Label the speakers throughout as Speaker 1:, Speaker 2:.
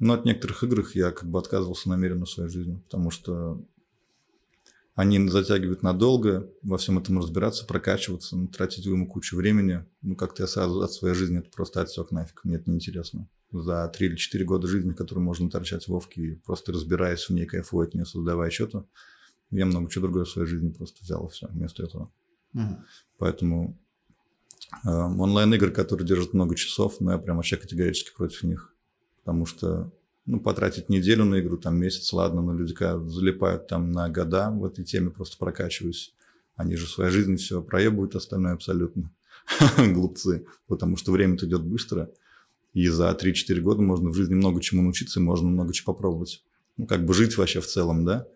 Speaker 1: Но от некоторых игр я как бы отказывался намеренно в своей жизни, потому что они затягивают надолго, во всем этом разбираться, прокачиваться, ну, тратить ему кучу времени. Ну, как-то я сразу от своей жизни это просто отсек нафиг, мне это неинтересно. За три или четыре года жизни, которые можно торчать в Вовке, просто разбираясь в ней, кайфуя от нее, создавая что-то, я много чего другое в своей жизни просто взял и все вместо этого. Угу. Поэтому э, онлайн-игры, которые держат много часов, ну, я прям вообще категорически против них. Потому что ну, потратить неделю на игру, там месяц, ладно, но люди когда залипают там на года в этой теме, просто прокачиваюсь. Они же в своей жизни все проебывают остальное абсолютно. Глупцы. Потому что время-то идет быстро. И за 3-4 года можно в жизни много чему научиться, и можно много чего попробовать. Ну, как бы жить вообще в целом, да?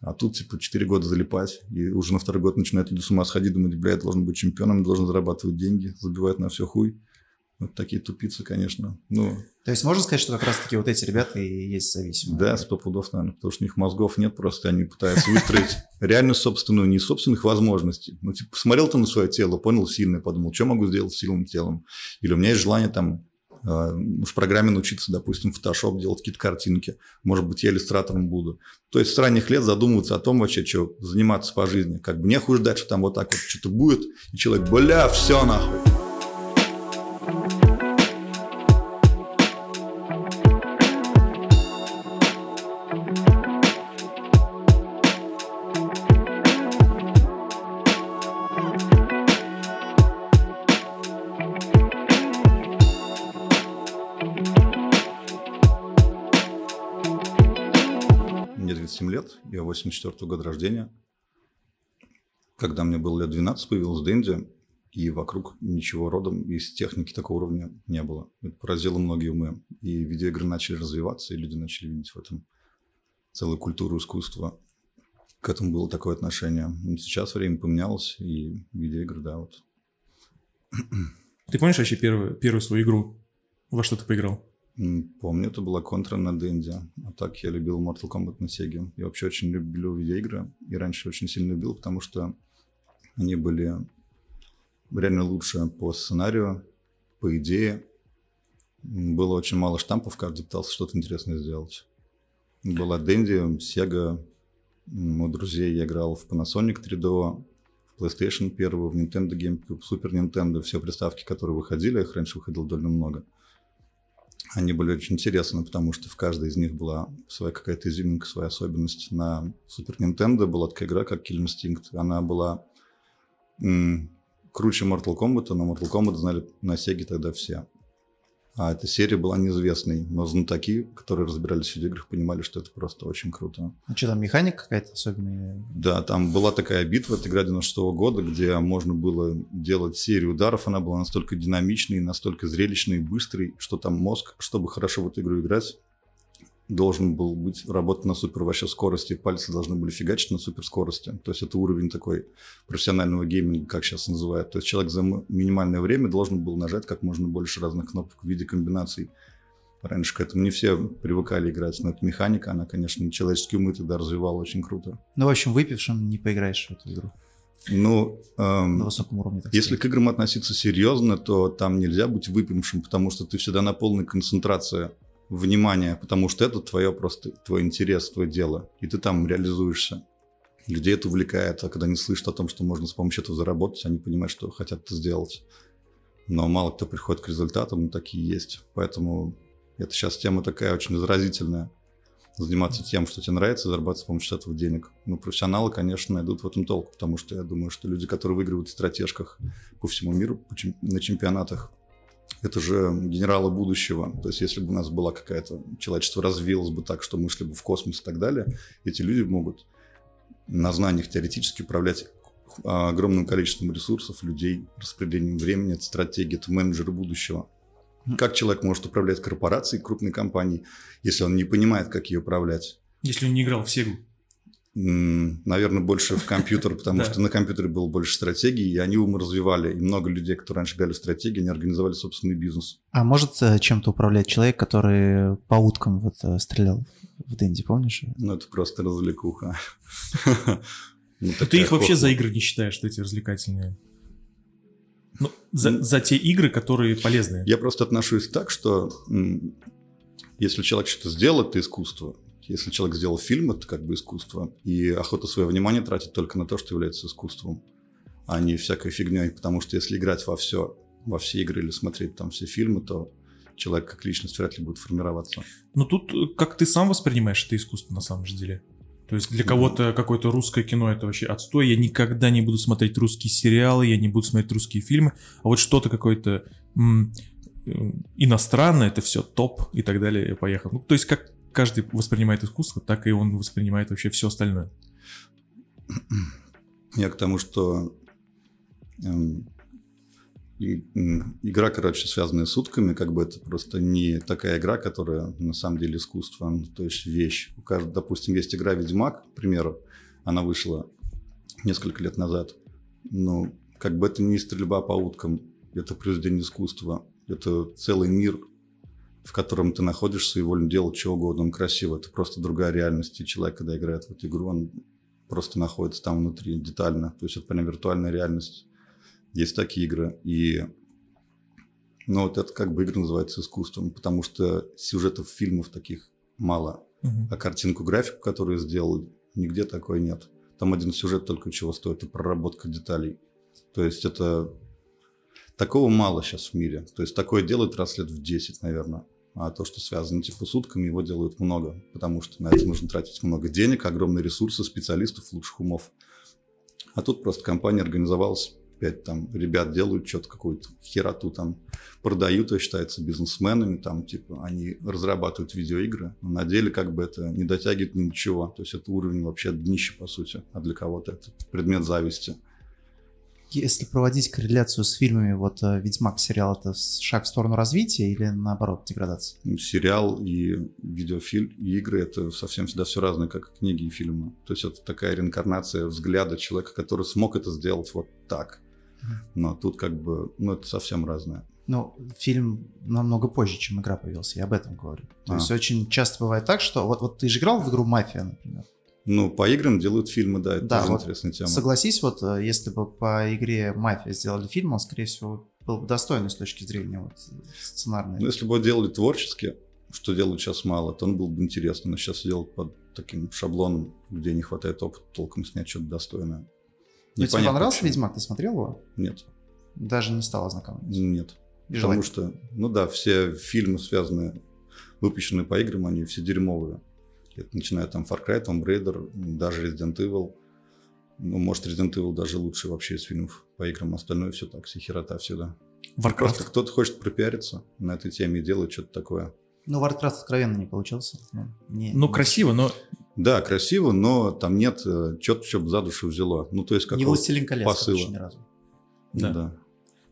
Speaker 1: А тут, типа, 4 года залипать, и уже на второй год начинают люди с ума сходить, думать, бля, я должен быть чемпионом, должен зарабатывать деньги, забивать на все хуй. Вот такие тупицы, конечно. Ну,
Speaker 2: То есть можно сказать, что как раз-таки вот эти ребята и есть зависимые?
Speaker 1: Да, сто пудов, наверное, потому что у них мозгов нет, просто они пытаются выстроить реально собственную, не собственных возможностей. Ну, типа, посмотрел ты на свое тело, понял сильное, подумал, что могу сделать с сильным телом? Или у меня есть желание там а, в программе научиться, допустим, Photoshop делать какие-то картинки. Может быть, я иллюстратором буду. То есть с ранних лет задумываться о том вообще, что заниматься по жизни. Как бы не хуже дать, что там вот так вот что-то будет, и человек, бля, все нахуй. 84 -го года рождения. Когда мне было лет 12, появилась Дэнди, и вокруг ничего родом из техники такого уровня не было. Это поразило многие умы. И видеоигры начали развиваться, и люди начали видеть в этом целую культуру искусства. К этому было такое отношение. Но сейчас время поменялось, и видеоигры, да, вот.
Speaker 3: Ты помнишь вообще первую, первую свою игру? Во что ты поиграл?
Speaker 1: Помню, это была контра на Денде. А так я любил Mortal Kombat на Sega. Я вообще очень люблю видеоигры. И раньше очень сильно любил, потому что они были реально лучше по сценарию, по идее. Было очень мало штампов, каждый пытался что-то интересное сделать. Была Денди, Sega. У друзей я играл в Panasonic 3DO, в PlayStation 1, в Nintendo GameCube, Super Nintendo. Все приставки, которые выходили, их раньше выходило довольно много – они были очень интересны, потому что в каждой из них была своя какая-то изюминка, своя особенность. На Super Nintendo была такая игра, как Kill Instinct. Она была м- круче Mortal Kombat, но Mortal Kombat знали на Sega тогда все. А эта серия была неизвестной, но знатоки, которые разбирались в видеоиграх, понимали, что это просто очень круто.
Speaker 2: А что там, механика какая-то особенная?
Speaker 1: Да, там была такая битва, это игра 96 -го года, где можно было делать серию ударов, она была настолько динамичной, настолько зрелищной и быстрой, что там мозг, чтобы хорошо в эту игру играть, должен был быть работать на супер вообще скорости, пальцы должны были фигачить на супер скорости. То есть это уровень такой профессионального гейминга, как сейчас называют. То есть человек за минимальное время должен был нажать как можно больше разных кнопок в виде комбинаций. Раньше к этому не все привыкали играть, но эта механика, она, конечно, человеческий ум тогда развивала очень круто.
Speaker 2: Ну, в общем, выпившим не поиграешь в эту игру.
Speaker 1: Ну, эм, на высоком уровне. Так если сказать. к играм относиться серьезно, то там нельзя быть выпившим, потому что ты всегда на полной концентрации внимание, потому что это твое просто, твой интерес, твое дело, и ты там реализуешься. Людей это увлекает, а когда они слышат о том, что можно с помощью этого заработать, они понимают, что хотят это сделать. Но мало кто приходит к результатам, но такие есть. Поэтому это сейчас тема такая очень заразительная. Заниматься тем, что тебе нравится, зарабатывать с помощью этого денег. Ну, профессионалы, конечно, найдут в этом толк, потому что я думаю, что люди, которые выигрывают в стратежках по всему миру, на чемпионатах, это же генералы будущего. То есть, если бы у нас была какая-то... Человечество развилось бы так, что мы шли бы в космос и так далее, эти люди могут на знаниях теоретически управлять огромным количеством ресурсов, людей, распределением времени, это стратегия, это менеджеры будущего. Как человек может управлять корпорацией, крупной компанией, если он не понимает, как ее управлять?
Speaker 3: Если он не играл в Сегу.
Speaker 1: Наверное, больше в компьютер, потому что на компьютере было больше стратегий, и они ум развивали. И много людей, которые раньше играли в стратегии, они организовали собственный бизнес.
Speaker 2: А может э, чем-то управлять человек, который по уткам вот э, стрелял в Дэнди, помнишь?
Speaker 1: Ну, это просто развлекуха.
Speaker 3: Ну, ты их вообще за игры не считаешь, эти развлекательные? Ну, за, за те игры, которые полезные.
Speaker 1: Я просто отношусь так, что если человек что-то сделал, это искусство. Если человек сделал фильм, это как бы искусство. И охота свое внимание тратить только на то, что является искусством, а не всякой фигней. Потому что если играть во все, во все игры или смотреть там все фильмы, то человек как личность вряд ли будет формироваться.
Speaker 3: Но тут э, как ты сам воспринимаешь это искусство на самом же деле? То есть для кого-то какое-то русское кино это вообще отстой. Я никогда не буду смотреть русские сериалы, я не буду смотреть русские фильмы. А вот что-то какое-то м- э, иностранное, это все топ и так далее. Я поехал. Ну, то есть как каждый воспринимает искусство, так и он воспринимает вообще все остальное.
Speaker 1: Я к тому, что эм, игра, короче, связанная с утками, как бы это просто не такая игра, которая на самом деле искусство, ну, то есть вещь. Допустим, есть игра Ведьмак, к примеру, она вышла несколько лет назад. Ну, как бы это не стрельба по уткам, это произведение искусства, это целый мир, в котором ты находишься и волен делать что угодно, он красиво, это просто другая реальность, и человек, когда играет в эту игру, он просто находится там внутри детально, то есть это прям виртуальная реальность есть такие игры. И ну, вот это как бы игра называется искусством, потому что сюжетов фильмов таких мало.
Speaker 3: Мгм.
Speaker 1: А картинку, графику, которую сделал, нигде такой нет. Там один сюжет только чего стоит, это проработка деталей. То есть это... Такого мало сейчас в мире. То есть такое делают раз лет в 10, наверное. А то, что связано типа с утками, его делают много. Потому что на это нужно тратить много денег, огромные ресурсы, специалистов, лучших умов. А тут просто компания организовалась, пять там ребят делают что-то, какую-то хероту там продают, и считаются бизнесменами, там типа они разрабатывают видеоигры, но на деле как бы это не дотягивает ни до чего. То есть это уровень вообще днище, по сути, а для кого-то это предмет зависти.
Speaker 2: Если проводить корреляцию с фильмами, вот э, «Ведьмак» сериал — это шаг в сторону развития или наоборот деградации?
Speaker 1: Ну, Сериал и видеофильм, и игры — это совсем всегда все разное, как и книги и фильмы. То есть это такая реинкарнация взгляда человека, который смог это сделать вот так. Но тут как бы, ну, это совсем разное.
Speaker 2: Ну, фильм намного позже, чем игра появился, я об этом говорю. То
Speaker 1: А.
Speaker 2: есть очень часто бывает так, что... Вот, вот ты же играл в игру «Мафия», например?
Speaker 1: Ну, по играм делают фильмы, да, это
Speaker 2: Да,
Speaker 1: тоже
Speaker 2: вот
Speaker 1: интересная тема.
Speaker 2: Согласись, вот э, если бы по игре «Мафия» сделали фильм, он, скорее всего, был бы достойный с точки зрения вот, сценарной.
Speaker 1: Ну, если бы его делали творчески, что делают сейчас мало, то он был бы интересный. Но сейчас делают под таким шаблоном, где не хватает опыта толком снять что-то достойное.
Speaker 2: Но тебе
Speaker 1: Непонятно
Speaker 2: понравился
Speaker 1: почему.
Speaker 2: «Ведьмак»? Ты смотрел его?
Speaker 1: Нет,
Speaker 2: Даже не стал ознакомиться.
Speaker 1: нет.
Speaker 2: И
Speaker 1: Потому
Speaker 2: желательно.
Speaker 1: что, ну да, все фильмы, связанные, выпущенные по играм, они все дерьмовые. Это начиная там Far Cry, Tomb Raider, даже Resident Evil. Ну, может, Resident Evil даже лучше вообще из фильмов по играм. Остальное все так, все херота всегда. Просто
Speaker 3: Warcraft.
Speaker 1: кто-то хочет пропиариться на этой теме и делает что-то такое.
Speaker 2: Ну, Warcraft откровенно не получился. Ну, не-
Speaker 3: Ну,
Speaker 2: не-
Speaker 3: красиво, но
Speaker 1: Да, красиво, но там нет что-то, что за душу взяло. Ну, то есть
Speaker 2: Не
Speaker 1: какого-то
Speaker 2: «Властелин колец»
Speaker 1: посыла.
Speaker 2: ни разу.
Speaker 3: Да.
Speaker 1: Да.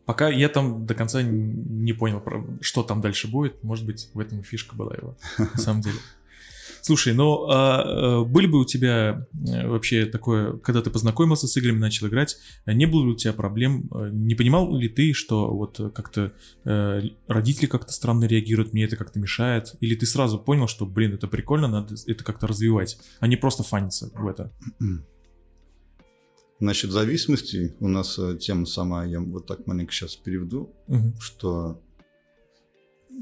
Speaker 3: пока я там до конца не понял, что там дальше будет. Может быть, в этом и фишка была его, на самом деле. Слушай, ну а, э, были бы у тебя э, вообще такое, когда ты познакомился с играми, начал играть, э, не было ли у тебя проблем? Не понимал ли ты, что вот как-то э, родители как-то странно реагируют, мне это как-то мешает? Или ты сразу понял, что, блин, это прикольно, надо это как-то развивать, а не просто фаниться в это?
Speaker 1: Насчет зависимости у нас тема сама, я вот так маленько сейчас переведу,
Speaker 3: Мгм.
Speaker 1: что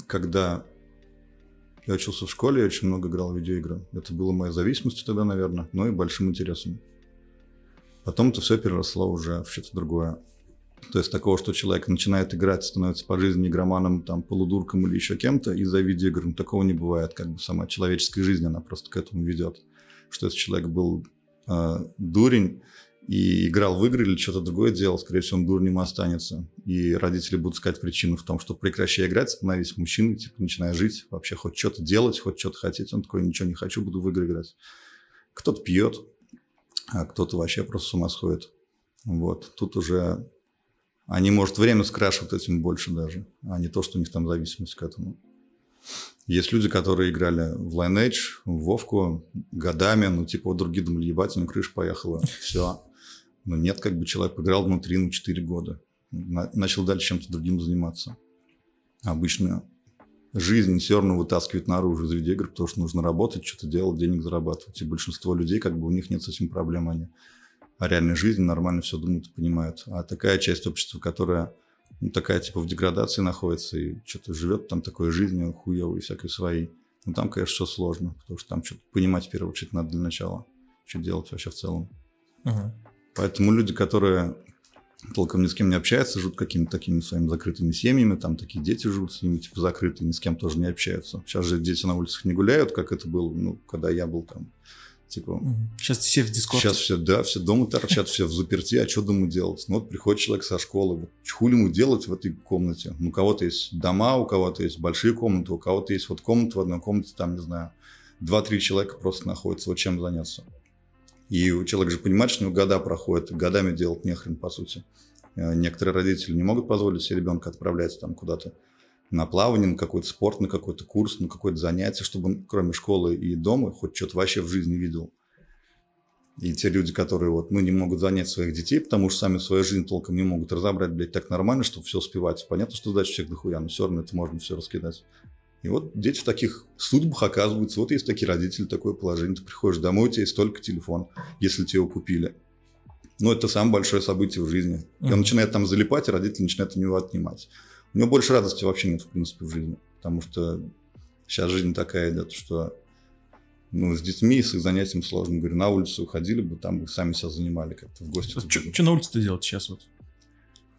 Speaker 1: когда я учился в школе, я очень много играл в видеоигры. Это было моей зависимостью тогда, наверное, но и большим интересом. Потом это все переросло уже в что-то другое. То есть такого, что человек начинает играть, становится по жизни игроманом, там, полудурком или еще кем-то из-за видеоигр, ну, такого не бывает. Как бы сама человеческая жизнь, она просто к этому ведет. Что если человек был э, дурень и играл в игры или что-то другое делал, скорее всего, он дурнем останется. И родители будут искать причину в том, что прекращай играть, становись мужчиной, типа, начиная жить, вообще хоть что-то делать, хоть что-то хотеть. Он такой, ничего не хочу, буду в игры играть. Кто-то пьет, а кто-то вообще просто с ума сходит. Вот. Тут уже они, может, время скрашивают этим больше даже, а не то, что у них там зависимость к этому. Есть люди, которые играли в Lineage, в Вовку годами, ну, типа, вот другие думали, ебать, у него крыша поехала, все. Но нет, как бы человек поиграл внутри, ну, 4 года. На- начал дальше чем-то другим заниматься. Обычно жизнь все равно вытаскивает наружу из видеоигр, потому что нужно работать, что-то делать, денег зарабатывать. И большинство людей, как бы, у них нет с этим проблем, они о реальной жизни нормально все думают и понимают. А такая часть общества, которая ну, такая типа в деградации находится и что-то живет там такой жизнью хуевой всякой своей, Ну, там, конечно, все сложно, потому что там что-то понимать в первую очередь надо для начала, что делать вообще в целом.
Speaker 3: Ага.
Speaker 1: Поэтому люди, которые толком ни с кем не общаются, живут какими-то такими своими закрытыми семьями, там такие дети живут с ними, типа, закрытые, ни с кем тоже не общаются. Сейчас же дети на улицах не гуляют, как это было, ну, когда я был там, типа...
Speaker 3: Сейчас все в дискорд.
Speaker 1: Сейчас все, да, все дома торчат, все в заперти, а что дома делать? Ну, вот приходит человек со школы, вот, хули ему делать в этой комнате? Ну, у кого-то есть дома, у кого-то есть большие комнаты, у кого-то есть вот комната в одной комнате, там, не знаю, два-три человека просто находятся, вот чем заняться. И человек же понимает, что у него года проходят, годами делать нехрен, по сути. Э, Некоторые родители не могут позволить себе ребенка отправлять там куда-то на плавание, на какой-то спорт, на какой-то курс, на какое-то занятие, чтобы он, кроме школы и дома, хоть что-то вообще в жизни видел. И те люди, которые вот, ну, не могут занять своих детей, потому что сами свою жизнь толком не могут разобрать, блядь, так нормально, чтобы все успевать. Понятно, что задач всех дохуя, но все равно это можно все раскидать. И вот дети в таких судьбах оказываются. Вот есть такие родители, такое положение. Ты приходишь домой, у тебя есть только телефон, если тебе его купили. Ну, это самое большое событие в жизни. И он начинает там залипать, и родители начинают у него отнимать. У него больше радости вообще нет, в принципе, в жизни. Потому что сейчас жизнь такая идет, что ну, с детьми, с их занятием сложно. Говорю, на улицу уходили бы, там бы сами себя занимали как-то в гости.
Speaker 3: Что на улице-то делать сейчас вот?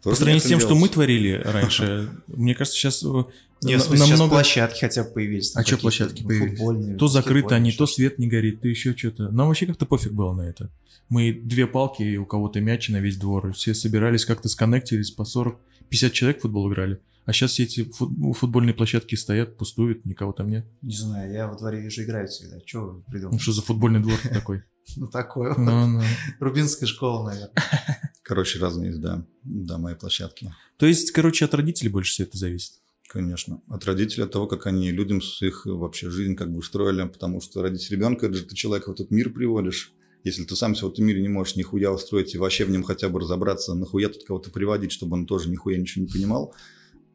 Speaker 3: По сравнению с тем, что мы
Speaker 1: делать.
Speaker 3: творили раньше, мне кажется, сейчас
Speaker 2: Нет, в смысле, сейчас площадки хотя бы появились.
Speaker 3: А
Speaker 2: какие-то,
Speaker 3: площадки
Speaker 2: ну,
Speaker 3: появились?
Speaker 2: Футбольные,
Speaker 3: То закрыты
Speaker 2: баскетбольные,
Speaker 3: они, то свет не горит, то еще что-то. Нам вообще как-то пофиг было на это. Мы две палки, и у кого-то мячи на весь двор. Все собирались, как-то сконнектились, по 40-50 человек в футбол играли. А сейчас все эти фут- футбольные площадки стоят, пустуют, никого там нет.
Speaker 2: Не знаю, я во дворе вижу, играют всегда. Че вы
Speaker 3: Ну что за футбольный двор такой?
Speaker 2: Ну, такое. вот.
Speaker 3: Ну, ну.
Speaker 2: Рубинская школа, наверное.
Speaker 1: Короче, разные да, дома и площадки.
Speaker 3: То есть, короче, от родителей больше все это зависит.
Speaker 1: Конечно. От родителей, от того, как они людям с их вообще жизнь как бы устроили. Потому что родить ребенка, это же ты человека в этот мир приводишь. Если ты сам себя в этом мире не можешь нихуя устроить и вообще в нем хотя бы разобраться, нахуя тут кого-то приводить, чтобы он тоже нихуя ничего не понимал,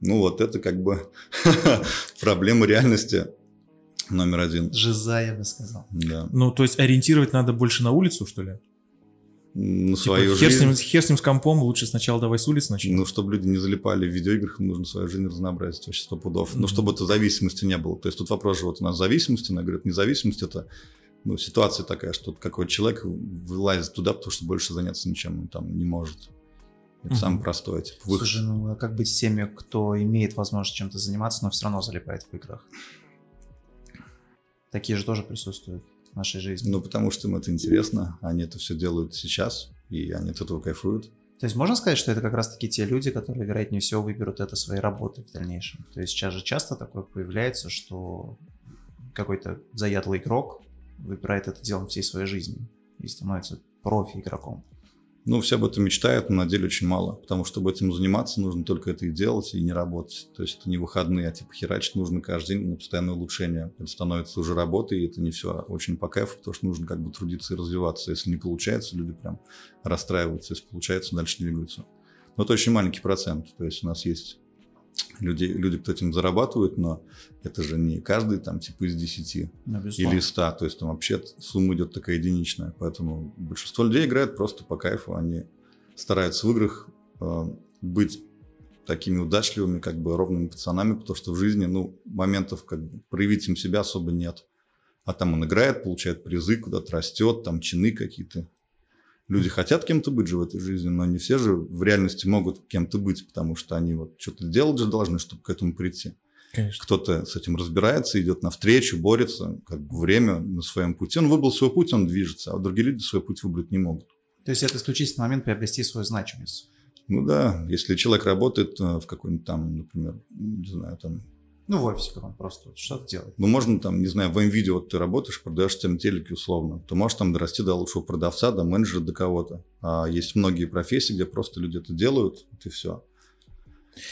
Speaker 1: ну вот это как бы проблема реальности номер один.
Speaker 2: Жиза, я бы сказал.
Speaker 1: Да.
Speaker 3: Ну, то есть, ориентировать надо больше на улицу, что ли?
Speaker 1: На
Speaker 3: Типа,
Speaker 1: свою
Speaker 3: хер, с
Speaker 1: жизнь.
Speaker 3: ним, хер с ним с компом, лучше сначала давай с улицы начнем.
Speaker 1: Ну, чтобы люди не залипали в видеоиграх, им нужно свою жизнь разнообразить вообще сто пудов. Ну,
Speaker 3: Мгм.
Speaker 1: чтобы это зависимости не было. То есть тут вопрос же вот у нас зависимости, она говорит, независимость это ну, ситуация такая, что какой-то человек вылазит туда, потому что больше заняться ничем он там не может. Это
Speaker 3: Мгм.
Speaker 1: самое простое. Типа, выход.
Speaker 2: Слушай, ну а как быть с теми, кто имеет возможность чем-то заниматься, но все равно залипает в играх? Такие же тоже присутствуют в нашей жизни.
Speaker 1: Ну, потому что им это интересно, они это все делают сейчас, и они от этого кайфуют.
Speaker 2: То есть можно сказать, что это как раз-таки те люди, которые, вероятнее всего, выберут это своей работой в дальнейшем. То есть сейчас же часто такое появляется, что какой-то заядлый игрок выбирает это делом всей своей жизни и становится профи-игроком.
Speaker 1: Ну, все об этом мечтают, но на деле очень мало. Потому что чтобы этим заниматься, нужно только это и делать, и не работать. То есть это не выходные, а типа херачить нужно каждый день на постоянное улучшение. Это становится уже работой, и это не все очень по кайфу, потому что нужно как бы трудиться и развиваться. Если не получается, люди прям расстраиваются. Если получается, дальше двигаются. Но это очень маленький процент. То есть у нас есть люди, люди, кто этим зарабатывают, но это же не каждый там типа из 10
Speaker 2: Ну,
Speaker 1: или 100, то есть там вообще сумма идет такая единичная, поэтому большинство людей играет просто по кайфу, они стараются в играх э, быть такими удачливыми, как бы ровными пацанами, потому что в жизни, ну, моментов как бы проявить им себя особо нет. А там он играет, получает призы, куда-то растет, там чины какие-то. Люди хотят кем-то быть же в этой жизни, но не все же в реальности могут кем-то быть, потому что они вот что-то делать же должны, чтобы к этому прийти
Speaker 3: Конечно.
Speaker 1: кто-то с этим разбирается, идет навстречу, борется, как бы время на своем пути. Он выбрал свой путь, он движется, а другие люди свой путь выбрать не могут.
Speaker 2: То есть это исключительно момент приобрести свою значимость.
Speaker 1: Ну да, если человек работает э, в какой-нибудь там, например, не знаю, там,
Speaker 2: Ну, в офисе как он просто вот что-то делает.
Speaker 1: ну можно там, не знаю, в МВидео вот ты работаешь, продаешь тем телеки условно, ты можешь там дорасти до лучшего продавца, до менеджера, до кого-то. А есть многие профессии, где просто люди это делают, вот и все.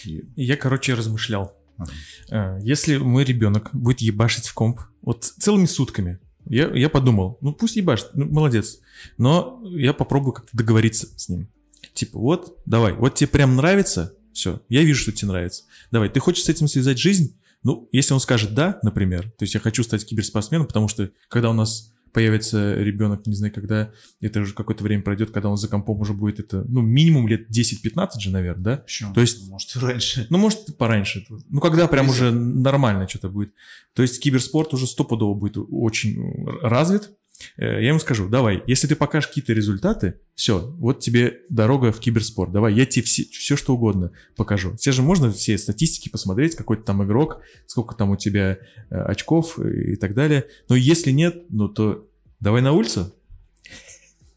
Speaker 1: И,
Speaker 3: Я, короче, размышлял.
Speaker 1: Ага.
Speaker 3: Э, Если мой ребенок будет ебашить в комп вот целыми сутками, я, я подумал, ну пусть ебашит, ну молодец. Но я попробую как-то договориться с ним. Типа, вот, давай, вот тебе прям нравится, все, я вижу, что тебе нравится. Давай, ты хочешь с этим связать жизнь? Ну, если он скажет да, например, то есть я хочу стать киберспортсменом, потому что когда у нас появится ребенок, не знаю, когда это уже какое-то время пройдет, когда он за компом уже будет это, ну, минимум лет 10-15 же, наверное, да?
Speaker 2: Почему?
Speaker 3: То есть-
Speaker 2: Может, раньше.
Speaker 3: Ну, может, пораньше. Ну, когда прям уже нормально что-то будет. То есть киберспорт уже стопудово будет очень развит. Э, Я ему скажу, давай, если ты покажешь какие-то результаты, все, вот тебе дорога в киберспорт. Давай, я тебе все, все что угодно покажу. Все же можно все статистики посмотреть, какой ты там игрок, сколько там у тебя э, очков и так далее. Но если нет, ну то давай на улицу.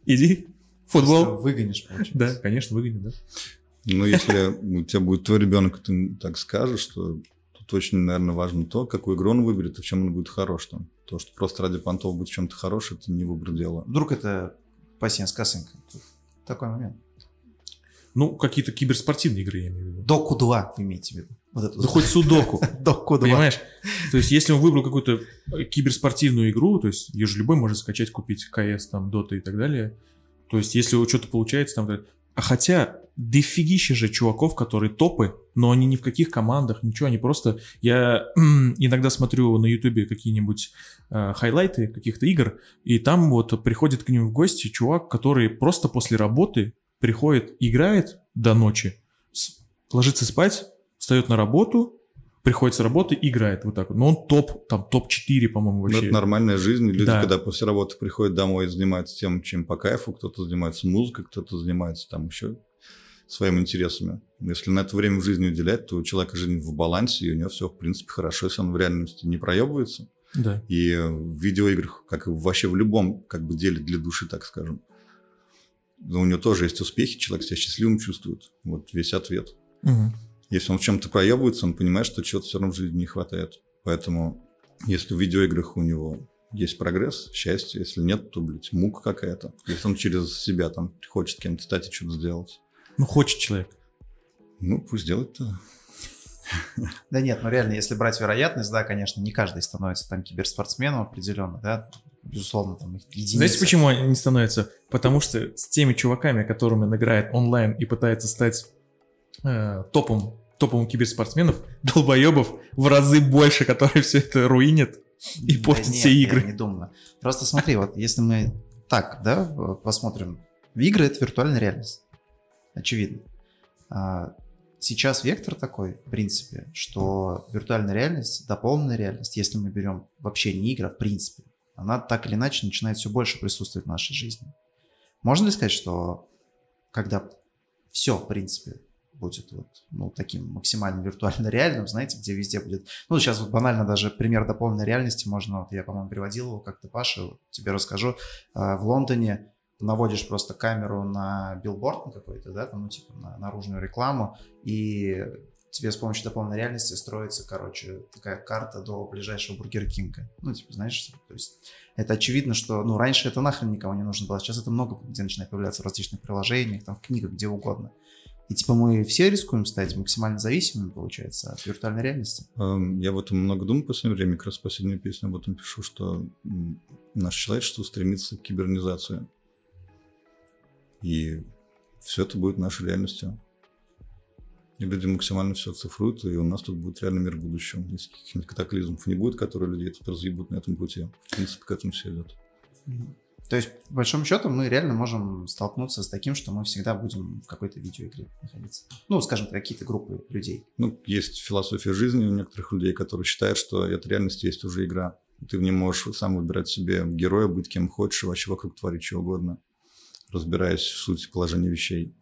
Speaker 3: Иди. Футбол.
Speaker 2: Просто Выгонишь, получается.
Speaker 3: Да, конечно, выгоню, да.
Speaker 1: Ну, если у тебя будет твой ребенок, ты так скажешь, что тут очень, наверное, важно то, какую игру он выберет и в чем он будет хорош там. То, что просто ради понтов быть в чем-то хорош, это не выбор дела.
Speaker 2: Вдруг это пассианс косынка. Такой момент.
Speaker 3: Ну, какие-то киберспортивные игры, я имею в виду.
Speaker 2: Доку 2 вы имеете в виду? Вот эту
Speaker 3: Да хоть судоку.
Speaker 2: Доку 2.
Speaker 3: Понимаешь? То есть, если он выбрал какую-то киберспортивную игру, то есть, ее же любой может скачать, купить КС, там, Дота и так далее. То есть, если у что-то получается, там... А хотя, дофигища же чуваков, которые топы, но они ни в каких командах, ничего, они просто... Я иногда смотрю на ютубе какие-нибудь э, хайлайты каких-то игр, и там вот приходит к ним в гости чувак, который просто после работы приходит, играет до ночи, ложится спать, встает на работу, приходит с работы, играет вот так вот. Но он топ, там топ-4, по-моему, вообще.
Speaker 1: это нормальная жизнь. Люди,
Speaker 3: Да.
Speaker 1: когда после работы приходят домой и занимаются тем, чем по кайфу, кто-то занимается музыкой, кто-то занимается там еще своими интересами. Если на это время в жизни уделять, то у человека жизнь в балансе, и у него все, в принципе, хорошо, если он в реальности не проебывается.
Speaker 3: Да.
Speaker 1: И в видеоиграх, как и вообще в любом как бы деле для души, так скажем, но у него тоже есть успехи, человек себя счастливым чувствует. Вот весь ответ.
Speaker 3: Мгм.
Speaker 1: Если он в чем-то проебывается, он понимает, что чего-то все равно в жизни не хватает. Поэтому, если в видеоиграх у него есть прогресс, счастье, если нет, то, блядь, мука какая-то. Если он через себя там хочет кем-то стать и что-то сделать,
Speaker 3: Ну, хочет человек.
Speaker 1: ну, пусть делает-то.
Speaker 2: Да нет, ну реально, если брать вероятность, да, конечно, не каждый становится там киберспортсменом определенно, да, безусловно, там их единицы.
Speaker 3: Знаете, почему они не становятся? Потому что с теми чуваками, которыми он играет онлайн и пытается стать э, топом, топовым киберспортсменов, долбоебов в разы больше, которые все это руинят и
Speaker 2: Да
Speaker 3: портят
Speaker 2: нет,
Speaker 3: все
Speaker 2: я
Speaker 3: игры.
Speaker 2: не думаю. Просто смотри, вот если мы так, да, посмотрим, игры — это виртуальная реальность. Очевидно. А, Сейчас вектор такой, в принципе, что виртуальная реальность, дополненная реальность, если мы берем вообще не игры, а в принципе, она так или иначе начинает все больше присутствовать в нашей жизни. Можно ли сказать, что когда все, в принципе, будет вот, ну, таким максимально виртуально реальным, знаете, где везде будет... Ну, сейчас вот банально даже пример дополненной реальности можно, вот я, по-моему, приводил его как-то, Паша, вот тебе расскажу. А, В Лондоне наводишь просто камеру на билборд какой-то, да, там, ну, типа, на наружную рекламу, и тебе с помощью дополненной реальности строится, короче, такая карта до ближайшего Burger King а. Ну, типа, знаешь, то есть это очевидно, что, ну, раньше это нахрен никому не нужно было, сейчас это много где начинает появляться в различных приложениях, там, в книгах, где угодно. И, типа, мы все рискуем стать максимально зависимыми, получается, от виртуальной реальности.
Speaker 1: Эм, Я об этом много думаю в последнее время, как раз последнюю песню об этом пишу, что наше человечество стремится к кибернизации. И все это будет нашей реальностью. И люди максимально все цифруют, и у нас тут будет реальный мир будущего. Если каких-нибудь катаклизмов не будет, которые людей тут разъебут на этом пути. В принципе, к этому все идет.
Speaker 2: То есть, по большому счету, мы реально можем столкнуться с таким, что мы всегда будем в какой-то видеоигре находиться. Ну, скажем, какие-то группы людей.
Speaker 1: Ну, есть философия жизни у некоторых людей, которые считают, что эта реальность есть уже игра. Ты в ней можешь сам выбирать себе героя, быть кем хочешь, вообще вокруг творить что угодно, разбираясь в сути положения вещей.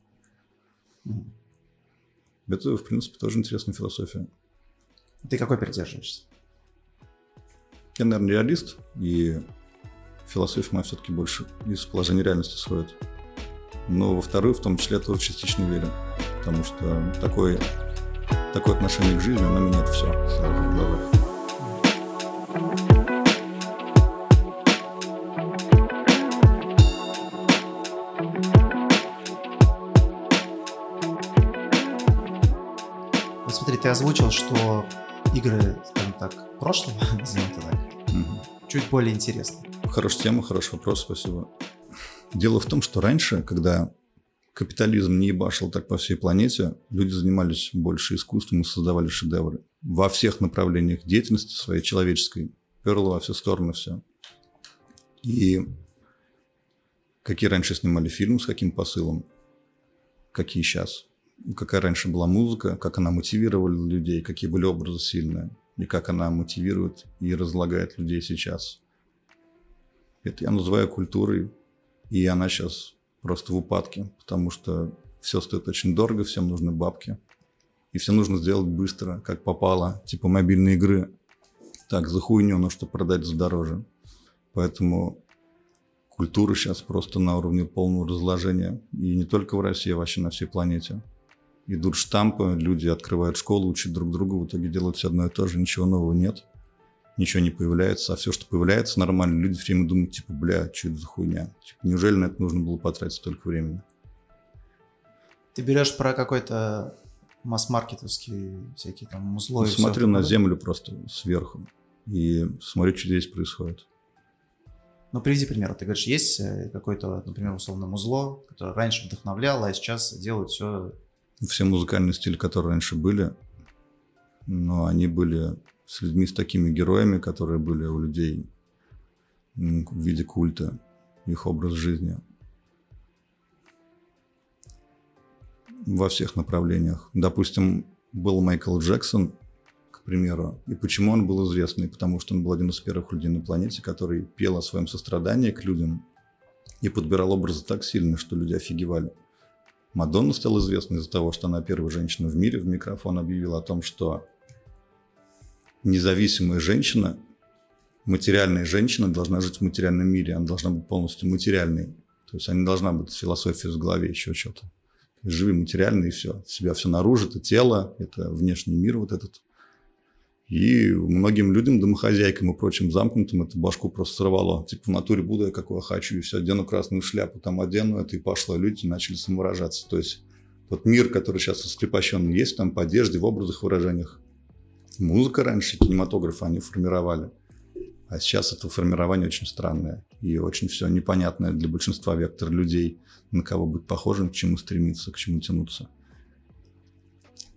Speaker 1: Это, в принципе, тоже интересная философия.
Speaker 2: Ты какой придерживаешься?
Speaker 1: Я, наверное, реалист, и философия моя все-таки больше из положения реальности сходит. Но во вторую, в том числе, я тоже частично верю. Потому что такое, такое отношение к жизни, оно меняет все сразу в глазах.
Speaker 2: Ты озвучил, что игры, скажем так, прошлого, назовем это так,
Speaker 1: Мгм.
Speaker 2: чуть более интересны.
Speaker 1: Хорошая тема, хороший вопрос, спасибо. Дело в том, что раньше, когда капитализм не ебашил так по всей планете, люди занимались больше искусством и создавали шедевры. Во всех направлениях деятельности своей человеческой. Перло во все стороны все. И какие раньше снимали фильмы, с каким посылом, какие сейчас. Какая раньше была музыка, как она мотивировала людей, какие были образы сильные, и как она мотивирует и разлагает людей сейчас. Это я называю культурой, и она сейчас просто в упадке, потому что все стоит очень дорого, всем нужны бабки. И все нужно сделать быстро, как попало, типа мобильные игры. Так, за хуйню, но чтобы продать за дороже. Поэтому культура сейчас просто на уровне полного разложения. И не только в России, а вообще на всей планете. Идут штампы, люди открывают школу, учат друг друга, в итоге делают все одно и то же, ничего нового нет. Ничего не появляется, а все, что появляется, нормально. Люди все время думают, типа, бля, что это за хуйня? Типа, неужели на это нужно было потратить столько времени?
Speaker 2: Ты берешь про какой-то масс-маркетовский всякие там музло
Speaker 1: ну, Смотрю на землю просто сверху и смотрю, что здесь происходит.
Speaker 2: Ну, приведи пример. Ты говоришь, есть э, какое-то, например, условно музло, которое раньше вдохновляло, а сейчас делают все...
Speaker 1: Все музыкальные стили, которые раньше были, но они были с людьми, с такими героями, которые были у людей в виде культа, их образ жизни. Во всех направлениях. Допустим, был Майкл Джексон, к примеру. И почему он был известный? Потому что он был один из первых людей на планете, который пел о своем сострадании к людям и подбирал образы так сильно, что люди офигевали. Мадонна стала известной из-за того, что она первая женщина в мире в микрофон объявила о том, что независимая женщина, материальная женщина должна жить в материальном мире, она должна быть полностью материальной. То есть она не должна быть философия в голове, еще что-то. Живи материально и все. Себя все наружу, это тело, это внешний мир вот этот. И многим людям, домохозяйкам и прочим замкнутым, это башку просто сорвало. Типа в натуре буду я какой хочу, и все, одену красную шляпу, там одену это, и пошло. Люди начали самовыражаться. То есть тот мир, который сейчас раскрепощен, есть там по одежде, в образах, выражениях. Музыка раньше, кинематограф они формировали. А сейчас это формирование очень странное и очень все непонятное для большинства вектор людей, на кого быть похожим, к чему стремиться, к чему тянуться.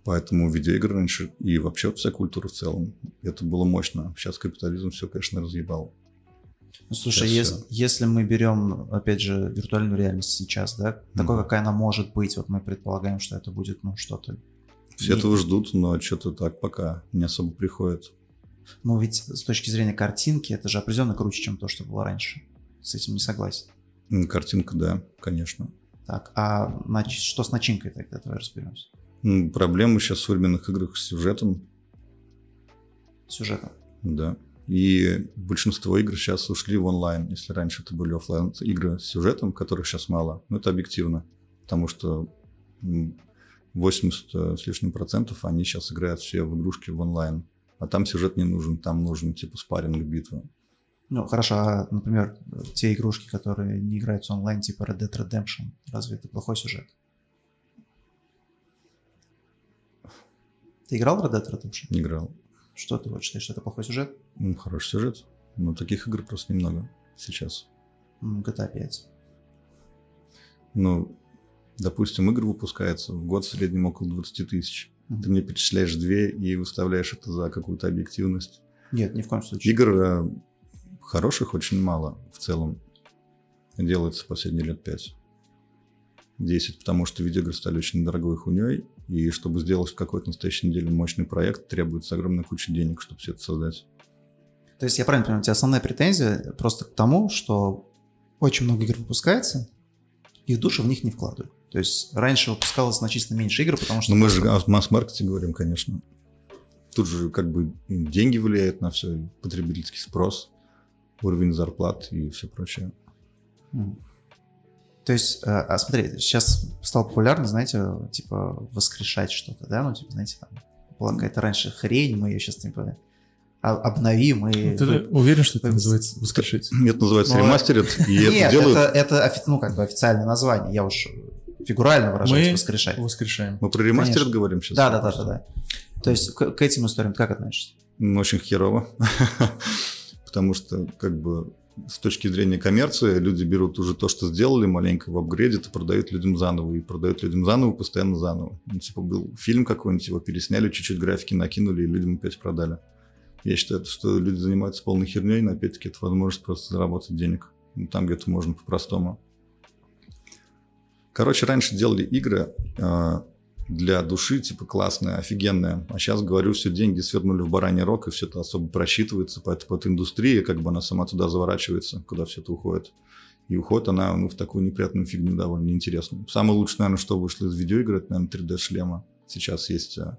Speaker 1: Поэтому видеоигры раньше и вообще вся культура в целом, это было мощно. Сейчас капитализм все, конечно, разъебал.
Speaker 2: Ну, слушай, если, если мы берем, опять же, виртуальную реальность сейчас, да, mm-hmm. такой, какая она может быть, вот мы предполагаем, что это будет, ну, что-то
Speaker 1: все и... этого ждут, но что-то так пока не особо приходит.
Speaker 2: Ну, ведь с точки зрения картинки, это же определенно круче, чем то, что было раньше. С этим не согласен.
Speaker 1: Картинка, да, конечно.
Speaker 2: Так, а значит, что с начинкой тогда? Давай разберемся.
Speaker 1: Проблемы сейчас в современных играх с сюжетом.
Speaker 2: Сюжетом?
Speaker 1: Да. И большинство игр сейчас ушли в онлайн. Если раньше это были офлайн игры с сюжетом, которых сейчас мало, ну это объективно. Потому что 80 э, с лишним процентов они сейчас играют все в игрушки в онлайн. А там сюжет не нужен, там нужен типа спарринг, битва.
Speaker 2: Ну, хорошо, а, например, те игрушки, которые не играются онлайн, типа Red Dead Redemption, разве это плохой сюжет? Ты играл в Red Dead Redemption?
Speaker 1: Не играл.
Speaker 2: Что ты вот считаешь, что это плохой сюжет?
Speaker 1: Ну, хороший сюжет. Но таких игр просто немного сейчас.
Speaker 2: GTA 5.
Speaker 1: Ну, допустим, игр выпускается в год в среднем около 20 тысяч. Mm-hmm. Ты мне перечисляешь две и выставляешь это за какую-то объективность.
Speaker 2: Нет, ни в коем случае.
Speaker 1: Игр э, хороших очень мало в целом. Делается последние лет пять. 10, потому что видеоигры стали очень дорогой хуйней, и чтобы сделать какой-то настоящей неделе мощный проект, требуется огромная куча денег, чтобы все это создать.
Speaker 2: То есть я правильно понимаю, у тебя основная претензия просто к тому, что очень много игр выпускается, и в душу в них не вкладывают. То есть раньше выпускалось значительно меньше игр, потому что...
Speaker 1: Ну мы же о масс-маркете говорим, конечно. Тут же как бы деньги влияют на все, потребительский спрос, уровень зарплат и все прочее.
Speaker 2: То есть, э, а смотри, сейчас стало популярно, знаете, типа воскрешать что-то, да, ну, типа, знаете, там была какая-то раньше хрень, мы ее сейчас, типа, обновим и...
Speaker 3: Ты вы... уверен, что это называется воскрешить?
Speaker 1: Это называется ремастерит, и это
Speaker 2: Нет,
Speaker 1: делают...
Speaker 2: это, это, ну, как бы официальное название, я уж фигурально выражаюсь, воскрешать.
Speaker 3: воскрешаем.
Speaker 1: Мы про ремастерит говорим сейчас?
Speaker 2: Да, да, да, да, да. То есть к, к этим историям как относишься?
Speaker 1: Очень херово, потому что, как бы, с точки зрения коммерции люди берут уже то, что сделали маленько в апгрейде, и продают людям заново, и продают людям заново, постоянно заново. Ну, типа был фильм какой-нибудь, его пересняли, чуть-чуть графики накинули, и людям опять продали. Я считаю, что люди занимаются полной херней, но опять-таки это возможность просто заработать денег. ну, там где-то можно по-простому. Короче, раньше делали игры э, для души, типа классные, офигенные. А сейчас, говорю, все деньги свернули в бараний рог, и все это особо просчитывается. Поэтому вот индустрия, как бы она сама туда заворачивается, куда все это уходит. И уходит она ну, в такую неприятную фигню довольно неинтересную. Самое лучшее, наверное, что вышло из видеоигр, это, наверное, 3D-шлема. Сейчас есть а,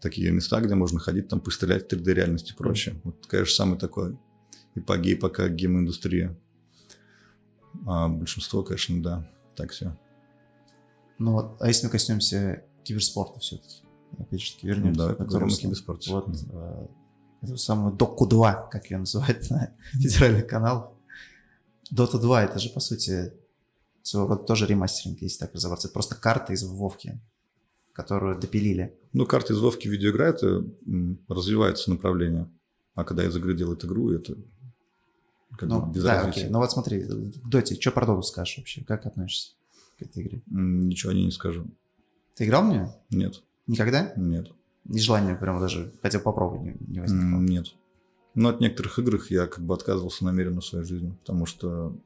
Speaker 1: такие места, где можно ходить, там пострелять в 3D-реальности и прочее. Вот, конечно, самый такой эпогей пока гейм-индустрия. А большинство, конечно, да, так все.
Speaker 2: Ну вот, а если мы коснемся киберспорта все-таки? Опять же таки вернемся.
Speaker 1: Да, поговорим о киберспорте.
Speaker 2: Вот, э, эту самую Доку 2, как ее называют на федеральных каналах. Dota 2 это же, по сути, своего рода тоже ремастеринг, если так разобраться. Это просто карта из Вовки, которую допилили.
Speaker 1: Ну, карта из Вовки видеоигра, это развивается направление. А когда из игры делают игру, это
Speaker 2: как ну, бы без да, окей. Ну вот смотри, в Доте, что про Доту скажешь вообще? Как относишься к этой игре?
Speaker 1: Ничего не скажу.
Speaker 2: Ты играл в нее?
Speaker 1: Нет.
Speaker 2: Никогда?
Speaker 1: Нет.
Speaker 2: И желания прямо даже хотел попробовать не, не возникло?
Speaker 1: Нет. Но от некоторых игр я как бы отказывался намеренно в своей жизни, потому что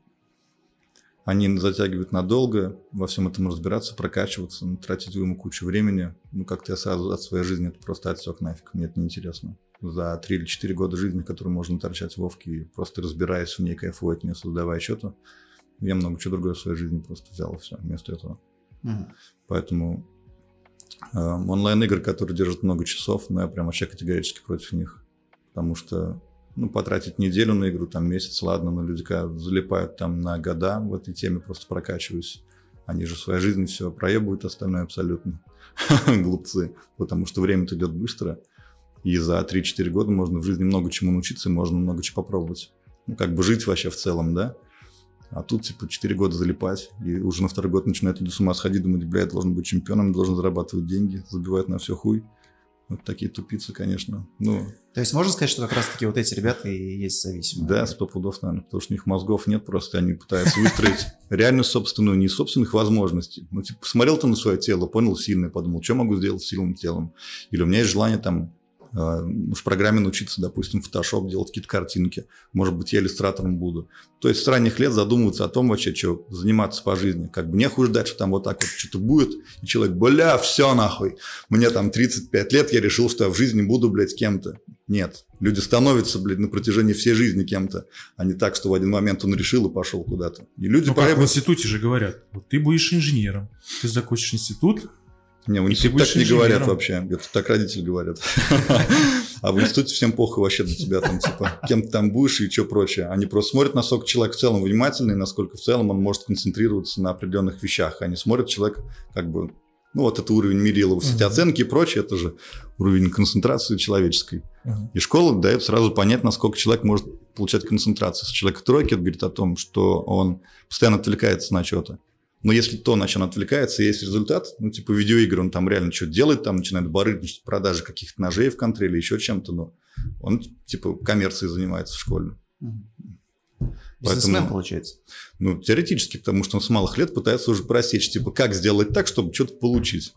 Speaker 1: они затягивают надолго, во всем этом разбираться, прокачиваться, ну, тратить ему кучу времени. Ну, как-то я сразу от своей жизни это просто отсек нафиг, мне это неинтересно. За 3 или 4 года жизни, которые можно торчать в Вовке, просто разбираясь в ней, кайфуя от нее, создавая что-то, я много чего другое в своей жизни просто взял все вместо этого. Угу. Поэтому э, онлайн-игры, которые держат много часов, ну, я прям вообще категорически против них. Потому что ну, потратить неделю на игру, там месяц, ладно, но люди когда залипают там на года в этой теме, просто прокачиваюсь. Они же в своей жизни все проебывают остальное абсолютно. Глупцы. Потому что время-то идет быстро. И за 3-4 года можно в жизни много чему научиться, можно много чего попробовать. Ну, как бы жить вообще в целом, да? А тут, типа, 4 года залипать, и уже на второй год начинают люди с ума сходить, думать, бля, я должен быть чемпионом, должен зарабатывать деньги, забивают на все хуй. Вот такие тупицы, конечно. Ну,
Speaker 2: То есть можно сказать, что как раз-таки вот эти ребята и есть зависимые?
Speaker 1: Да, сто пудов, наверное, потому что у них мозгов нет, просто они пытаются выстроить реальную собственную, не собственных возможностей. Ну, типа, посмотрел ты на свое тело, понял сильное, подумал, что могу сделать с сильным телом? Или у меня есть желание там в программе научиться, допустим, Photoshop делать какие-то картинки. Может быть, я иллюстратором буду. То есть с ранних лет задумываться о том вообще, что заниматься по жизни. Как бы не хуже дать, что там вот так вот что-то будет, и человек, бля, все нахуй. Мне там 35 лет, я решил, что я в жизни буду, блядь, кем-то. Нет. Люди становятся, блядь, на протяжении всей жизни кем-то, а не так, что в один момент он решил и пошел куда-то. И люди
Speaker 3: ну, как в институте же говорят, вот ты будешь инженером, ты закончишь институт,
Speaker 1: не, в институте так не говорят вообще. Это так родители говорят. А в институте всем похуй вообще до тебя там, типа, кем ты там будешь и что прочее. Они просто смотрят, насколько человек в целом внимательный, насколько в целом он может концентрироваться на определенных вещах. Они смотрят человек как бы ну, вот это уровень Мерилова. Все эти оценки и прочее, это же уровень концентрации человеческой. И школа дает сразу понять, насколько человек может получать концентрацию. С человека тройки это говорит о том, что он постоянно отвлекается на что-то. Но если то, на чем он отвлекается, есть результат, ну, типа видеоигры, он там реально что-то делает, там начинает барыгничать продажи каких-то ножей в контре или еще чем-то, но он, типа, коммерцией занимается в школе.
Speaker 2: Поэтому, получается.
Speaker 1: Ну, теоретически, потому что он с малых лет пытается уже просечь, типа, как сделать так, чтобы что-то получить.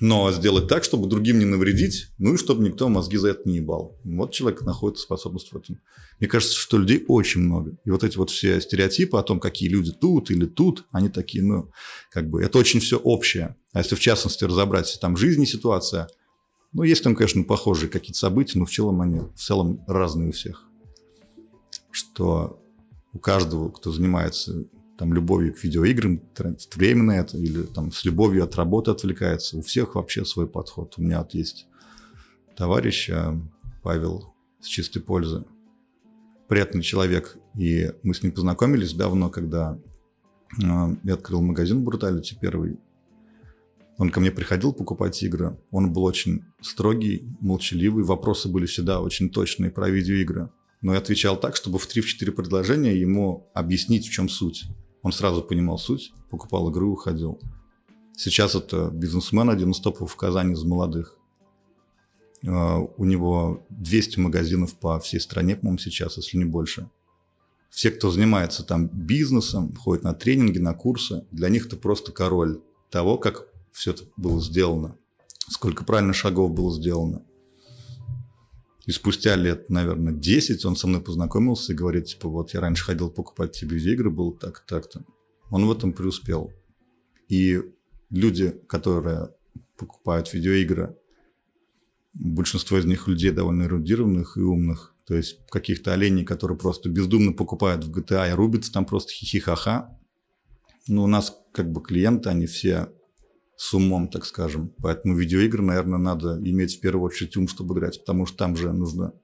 Speaker 1: Но сделать так, чтобы другим не навредить, ну и чтобы никто мозги за это не ебал. Вот человек находит способность в этом. Мне кажется, что людей очень много. И вот эти вот все стереотипы о том, какие люди тут или тут, они такие, ну, как бы, это очень все общее. А если в частности разобрать, там жизнь и ситуация, ну, есть там, конечно, похожие какие-то события, но в целом они в целом разные у всех. Что у каждого, кто занимается там любовью к видеоиграм, тратит время на это, или там с любовью от работы отвлекается. У всех вообще свой подход. У меня вот есть товарищ а, Павел с чистой пользы. Приятный человек. И мы с ним познакомились давно, когда а, я открыл магазин Бруталити первый. Он ко мне приходил покупать игры. Он был очень строгий, молчаливый. Вопросы были всегда очень точные про видеоигры. Но я отвечал так, чтобы в 3-4 предложения ему объяснить, в чем суть. Он сразу понимал суть, покупал игру, уходил. Сейчас это бизнесмен, один из топов в Казани из молодых. А, у него 200 магазинов по всей стране, по-моему, сейчас, если не больше. Все, кто занимается там бизнесом, ходит на тренинги, на курсы, для них это просто король того, как все это было сделано, сколько правильно шагов было сделано. И спустя лет, наверное, 10 он со мной познакомился и говорит, типа, вот я раньше ходил покупать тебе видеоигры, был так так-то. Он в этом преуспел. И люди, которые покупают видеоигры, большинство из них людей довольно эрудированных и умных, то есть каких-то оленей, которые просто бездумно покупают в GTA и рубятся там просто хихихаха. Ну, у нас как бы клиенты, они все с умом, так скажем. Поэтому видеоигры, наверное, надо иметь в первую очередь ум, чтобы играть, потому что там же нужно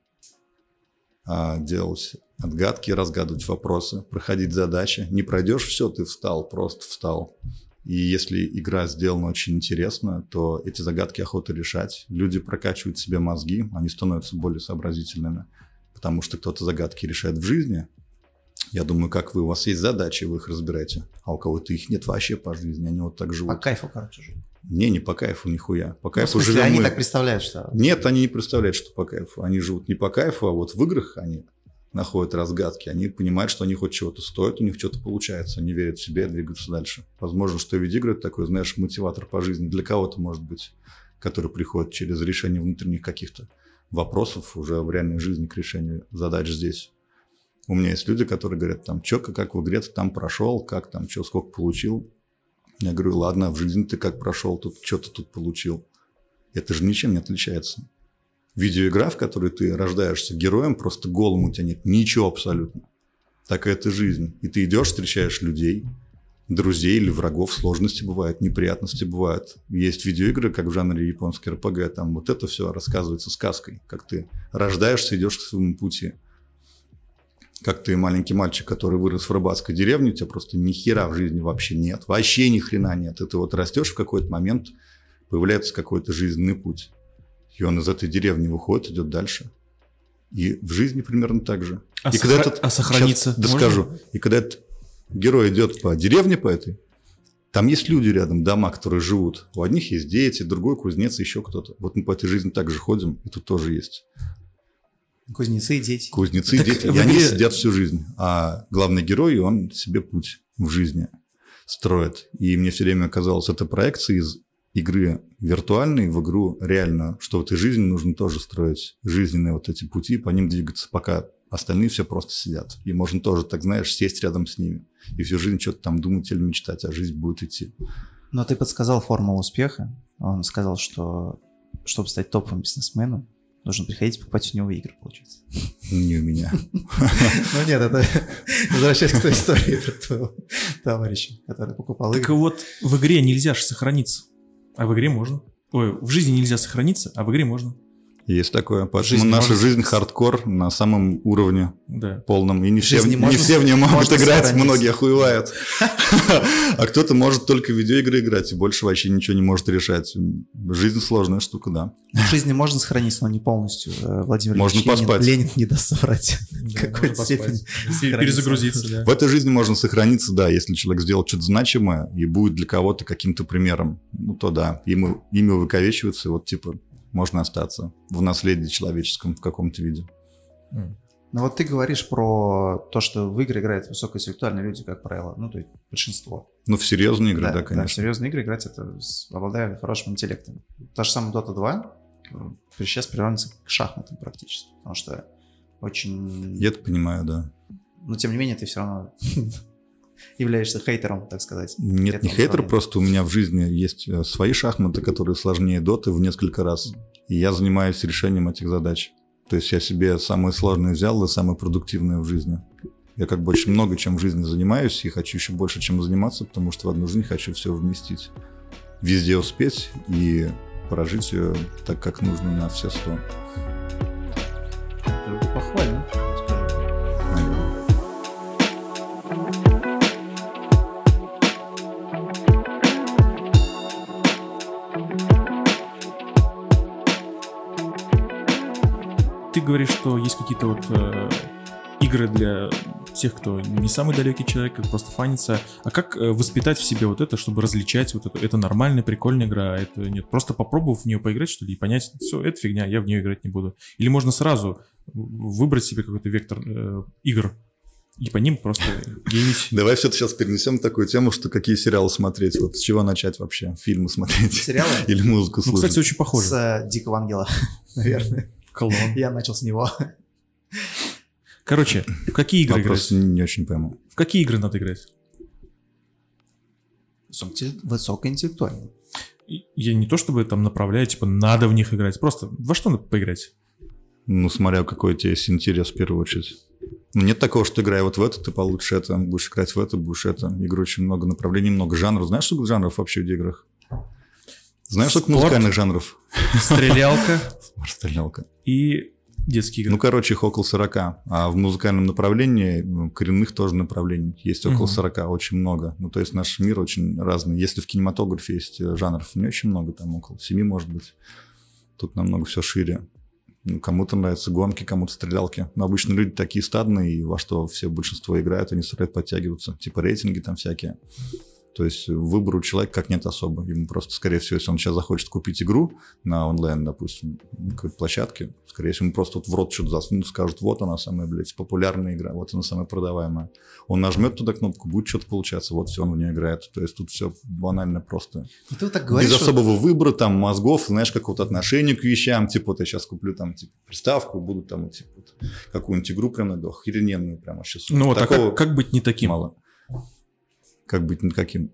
Speaker 1: а, делать отгадки, разгадывать вопросы, проходить задачи. Не пройдешь все, ты встал, просто встал. И если игра сделана очень интересно, то эти загадки охота решать. Люди прокачивают себе мозги, они становятся более сообразительными, потому что кто-то загадки решает в жизни. Я думаю, как вы, у вас есть задачи, вы их разбираете, а у кого-то их нет вообще по жизни, они вот так живут.
Speaker 2: По кайфу, короче, жить.
Speaker 1: Не, не по кайфу нихуя. По
Speaker 2: Ну, в
Speaker 1: кайфу
Speaker 2: смысле,
Speaker 1: живем
Speaker 2: они
Speaker 1: мы.
Speaker 2: так представляют, что...
Speaker 1: Нет, они не представляют, что по кайфу. Они живут не по кайфу, а вот в играх они находят разгадки. Они понимают, что они хоть чего-то стоят, у них что-то получается. Они верят в себя и двигаются дальше. Возможно, что видеоигры это такой, знаешь, мотиватор по жизни. Для кого-то, может быть, который приходит через решение внутренних каких-то вопросов уже в реальной жизни к решению задач здесь. У меня есть люди, которые говорят, там, чё, как в игре там прошел, как там, что, сколько получил. Я говорю, ладно, в жизни ты как прошел, тут что ты тут получил. Это же ничем не отличается. Видеоигра, в которой ты рождаешься героем, просто голым у тебя нет ничего абсолютно. Так и это жизнь. И ты идешь, встречаешь людей, друзей или врагов, сложности бывают, неприятности бывают. Есть видеоигры, как в жанре японский РПГ, там вот это все рассказывается сказкой, как ты рождаешься, идешь к своему пути. Как ты маленький мальчик, который вырос в рыбацкой деревне, у тебя просто ни хера в жизни вообще нет, вообще ни хрена нет. И ты вот растешь в какой-то момент, появляется какой-то жизненный путь. И он из этой деревни выходит, идет дальше. И в жизни примерно так же.
Speaker 3: А,
Speaker 1: и
Speaker 3: сохра-
Speaker 1: этот-
Speaker 3: а сохраниться
Speaker 1: Щас
Speaker 3: можно?
Speaker 1: доскажу. И когда этот герой идет по деревне по этой, там есть люди рядом, дома, которые живут. У одних есть дети, другой кузнец, еще кто-то. Вот мы по этой жизни также ходим, и тут тоже есть
Speaker 2: Кузнецы и дети.
Speaker 1: кузнецы,
Speaker 3: Так
Speaker 1: дети. И они
Speaker 3: игре-
Speaker 1: сидят всю жизнь. А главный герой, он себе путь в жизни строит. И мне все время казалось, это проекция из игры виртуальной в игру реально, что в этой жизни нужно тоже строить жизненные вот эти пути, по ним двигаться, пока остальные все просто сидят. И можно тоже, так знаешь, сесть рядом с ними. И всю жизнь что-то там думать или мечтать, а жизнь будет идти.
Speaker 2: Но ты подсказал формулу успеха. Он сказал, что чтобы стать топовым бизнесменом, нужно приходить покупать у него игры, получается.
Speaker 1: Не у меня.
Speaker 2: Ну нет, это возвращаясь к той истории про твоего товарища, который покупал
Speaker 3: Так
Speaker 2: игры.
Speaker 3: вот, в игре нельзя же сохраниться, а в игре можно. Ой, в жизни нельзя сохраниться, а в игре можно.
Speaker 1: Есть такое. Поэтому
Speaker 2: жизни
Speaker 1: наша жизнь хардкор на самом уровне
Speaker 3: Да.
Speaker 1: полном. И не все, не
Speaker 2: можно-
Speaker 1: все в нее могут играть,
Speaker 2: сохраниться.
Speaker 1: многие охуевают. А кто-то может только в видеоигры играть и больше вообще ничего не может решать. Жизнь сложная штука, да.
Speaker 2: В жизни можно сохраниться, но не полностью. Э, Владимир
Speaker 1: Можно
Speaker 2: Ильич
Speaker 1: поспать.
Speaker 2: Ленин не даст соврать.
Speaker 3: Да,
Speaker 2: Какой-то степени.
Speaker 3: Перезагрузиться, да.
Speaker 1: В этой жизни можно сохраниться, да, если человек сделал что-то значимое и будет для кого-то каким-то примером, ну то да, ему, имя увековечивается, и вот типа можно остаться в наследии человеческом в каком-то виде.
Speaker 3: М.
Speaker 2: Ну вот ты говоришь про то, что в игры играют высокоинтеллектуальные люди, как правило, ну то есть большинство.
Speaker 1: Ну, в серьезные игры, да,
Speaker 2: в
Speaker 1: конечно.
Speaker 2: серьезные игры играть это обладая хорошим интеллектом. Та же самая Dota 2 э, сейчас приравнивается к шахматам практически, потому что очень...
Speaker 1: Я это понимаю, да.
Speaker 2: Но тем не менее ты все равно являешься хейтером, так сказать.
Speaker 1: Нет, не хейтер,
Speaker 2: направлению.
Speaker 1: просто у меня в жизни есть э, свои шахматы, которые сложнее доты в несколько раз. И я занимаюсь решением этих задач. То есть я себе самые сложные взял и самые продуктивные в жизни. Я как бы очень много чем в жизни занимаюсь и хочу еще больше чем заниматься, потому что в одну жизнь хочу все вместить. Везде успеть и прожить ее так, как нужно на все сто.
Speaker 3: Говоришь, что есть какие-то вот э, игры для тех, кто не самый далекий человек, как просто фанится. А как э, воспитать в себе вот это, чтобы различать вот это? Это нормальная, прикольная игра, а это нет. Просто попробовав в нее поиграть, что ли, и понять, все, это фигня, я в нее играть не буду. Или можно сразу выбрать себе какой-то вектор э, игр и по ним просто геймить.
Speaker 1: Давай все сейчас перенесем такую тему, что какие сериалы смотреть, вот с чего начать вообще, фильмы смотреть
Speaker 2: Сериалы
Speaker 1: или музыку
Speaker 3: Ну,
Speaker 1: слушать.
Speaker 3: кстати, очень похоже.
Speaker 2: с э, Дикого Ангела, наверное.
Speaker 3: Клон.
Speaker 2: Я начал с него.
Speaker 3: Короче, в какие игры
Speaker 1: Вопрос
Speaker 3: играть?
Speaker 1: не очень пойму.
Speaker 3: В какие игры надо играть?
Speaker 2: Высокоинтеллектуально.
Speaker 3: И- Я не то чтобы там направляю, типа, надо в них играть. Просто во что надо поиграть?
Speaker 1: Ну, смотря какой у тебя есть интерес в первую очередь. Ну, Нет такого, что играя вот в это, ты получишь это, будешь играть в это, будешь это. Игр очень много направлений, много жанров. Знаешь, сколько жанров вообще в играх? Знаешь, сколько
Speaker 3: Спорт.
Speaker 1: музыкальных жанров?
Speaker 3: Стрелялка
Speaker 1: Стрелялка.
Speaker 3: и детские игры.
Speaker 1: Ну, короче, их около 40. А в музыкальном направлении, ну, коренных тоже направлений, есть около
Speaker 3: Мгм.
Speaker 1: 40, очень много. Ну, то есть наш мир очень разный. Если в кинематографе есть э, жанров не очень много, там около 7, может быть. Тут намного все шире. Ну, кому-то нравятся гонки, кому-то стрелялки. Но обычно люди такие стадные, и во что все большинство играют, они стараются подтягиваться. Типа рейтинги там всякие. То есть выбор у человека как нет особо. Ему просто, скорее всего, если он сейчас захочет купить игру на онлайн, допустим, на какой-то площадке, скорее всего, ему просто вот в рот что-то засунут, скажут, вот она самая, блядь, популярная игра, вот она самая продаваемая. Он нажмет туда кнопку, будет что-то получаться, вот все, он в нее играет. То есть тут все банально просто.
Speaker 2: Ну, ты вот так говоришь,
Speaker 1: Без
Speaker 2: что-
Speaker 1: особого выбора, там, мозгов, знаешь, какого-то отношения к вещам. Типа, вот я сейчас куплю там, типа, приставку, буду там, типа, вот, какую-нибудь игру прям найду, охрененную прям вообще. супер.
Speaker 3: Ну вот, а
Speaker 1: Такого
Speaker 3: как, как быть не таким?
Speaker 1: мало. Как быть никаким?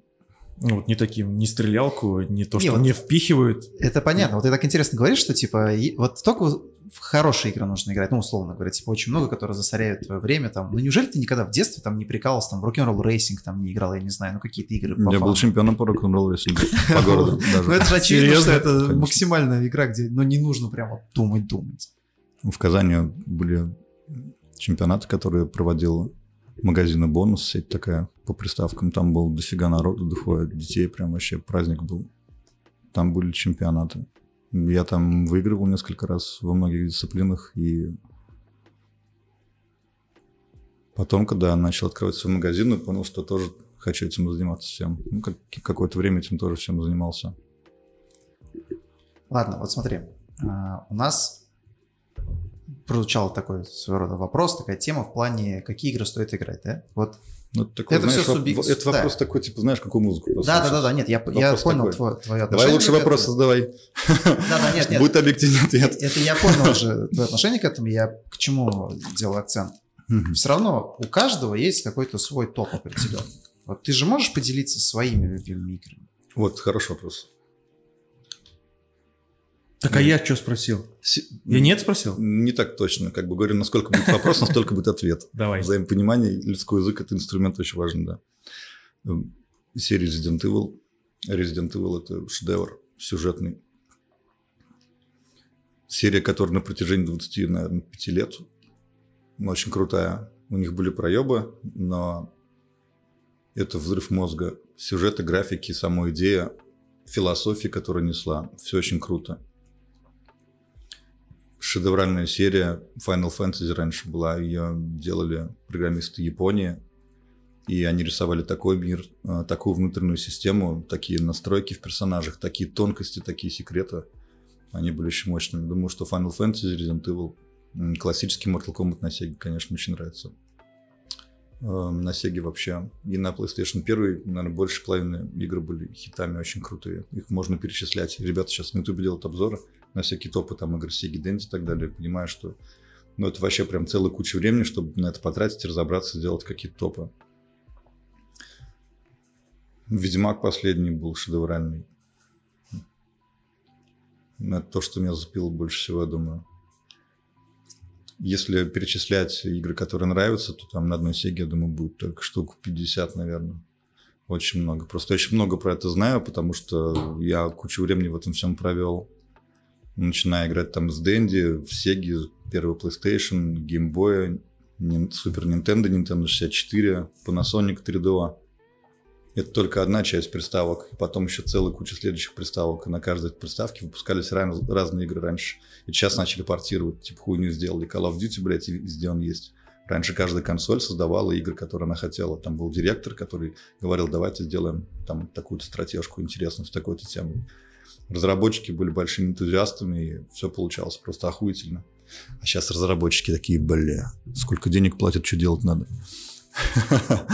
Speaker 3: Ну вот не таким, не стрелялку, не то,
Speaker 2: Не,
Speaker 3: что
Speaker 2: вот-
Speaker 3: мне впихивают.
Speaker 2: Это понятно. Вот ты так интересно говоришь, что типа вот только в хорошие игры нужно играть, ну, условно говоря, типа очень много, которые засоряют твое время там. Ну, неужели ты никогда в детстве там не прикалывался, там, Rock n' Roll Racing там не играл, я не знаю, ну, какие-то игры по
Speaker 1: Я был
Speaker 2: fun у?
Speaker 1: чемпионом по рок-н-роллу, если по городу
Speaker 2: Ну, это же очевидно, что
Speaker 3: Серьезно?
Speaker 2: это максимальная игра, где, ну, не нужно прям вот думать-думать.
Speaker 1: В Казани были чемпионаты, которые проводил магазина «Бонус», сеть такая по приставкам. Там был дофига народу, дофига детей, прям вообще праздник был. Там были чемпионаты. Я там выигрывал несколько раз во многих дисциплинах, и потом, когда начал открывать свой магазин, я понял, что тоже хочу этим заниматься всем. Ну, как- какое-то время этим тоже всем занимался.
Speaker 2: Ладно, вот смотри, а, у нас прозвучал такой своего рода вопрос, такая тема в плане, какие игры стоит играть, да? Вот
Speaker 1: Ну, такой,
Speaker 2: Это
Speaker 1: знаешь, воп-
Speaker 2: субъект-
Speaker 1: это
Speaker 2: да.
Speaker 1: вопрос такой, типа, знаешь, какую музыку
Speaker 2: Да, да, да, да, нет, я, я понял твое, твое
Speaker 1: Давай
Speaker 2: отношение
Speaker 1: лучше
Speaker 2: к
Speaker 1: вопрос задавай.
Speaker 2: Да, да, нет, нет.
Speaker 1: Будет объективный ответ.
Speaker 2: Это я понял уже твое отношение к этому, я к чему делаю акцент. Все равно у каждого есть какой-то свой топ определенный. Вот ты же можешь поделиться своими любимыми играми?
Speaker 1: Вот, хороший вопрос.
Speaker 3: Так а я что спросил?
Speaker 1: Си-
Speaker 3: Я нет спросил?
Speaker 1: Не так точно. Как бы говорю, насколько будет вопрос, настолько будет ответ.
Speaker 3: Давай.
Speaker 1: Взаимопонимание, людской язык – это инструмент очень важный, да. Эм, Серия Resident Evil. Resident Evil – это шедевр сюжетный. Серия, которая на протяжении 20, наверное, 5 лет очень крутая. У них были проебы, но это взрыв мозга. Сюжеты, графики, сама идея, философия, которая несла. Все очень круто шедевральная серия Final Fantasy раньше была. Ее делали программисты Японии. И они рисовали такой мир, э, такую внутреннюю систему, такие настройки в персонажах, такие тонкости, такие секреты. Они были очень мощными. Думаю, что Final Fantasy, Resident Evil, классический Mortal Kombat на Sega, конечно, очень нравится. Э, На Sega вообще. И на PlayStation 1, наверное, больше половины игр были хитами очень крутые. Их можно перечислять. Ребята сейчас на YouTube делают обзоры на всякие топы, там, игры Sega, Dendy и так далее. Понимаю, что ну, это вообще прям целая куча времени, чтобы на это потратить, разобраться, сделать какие-то топы. Ведьмак последний был шедевральный. Это то, что меня зацепило больше всего, я думаю. Если перечислять игры, которые нравятся, то там на одной сеге, я думаю, будет только штук 50, наверное. Очень много. Просто очень много про это знаю, потому что я кучу времени в этом всем провел. Начиная играть там с Дэнди, в Сеге, первый PlayStation, Game Boy, Super Nintendo, Nintendo 64, Panasonic 3DO. Это только одна часть приставок. Потом еще целая куча следующих приставок. И на каждой приставке выпускались раз- разные игры раньше. И сейчас начали портировать. Типа хуйню сделали. Call of Duty, блядь, везде он есть. Раньше каждая консоль создавала игры, которые она хотела. Там был директор, который говорил, давайте сделаем там такую-то стратежку интересную с такой-то темой. Разработчики были большими энтузиастами, и все получалось просто охуительно. А сейчас разработчики такие, бля, сколько денег платят, что делать надо.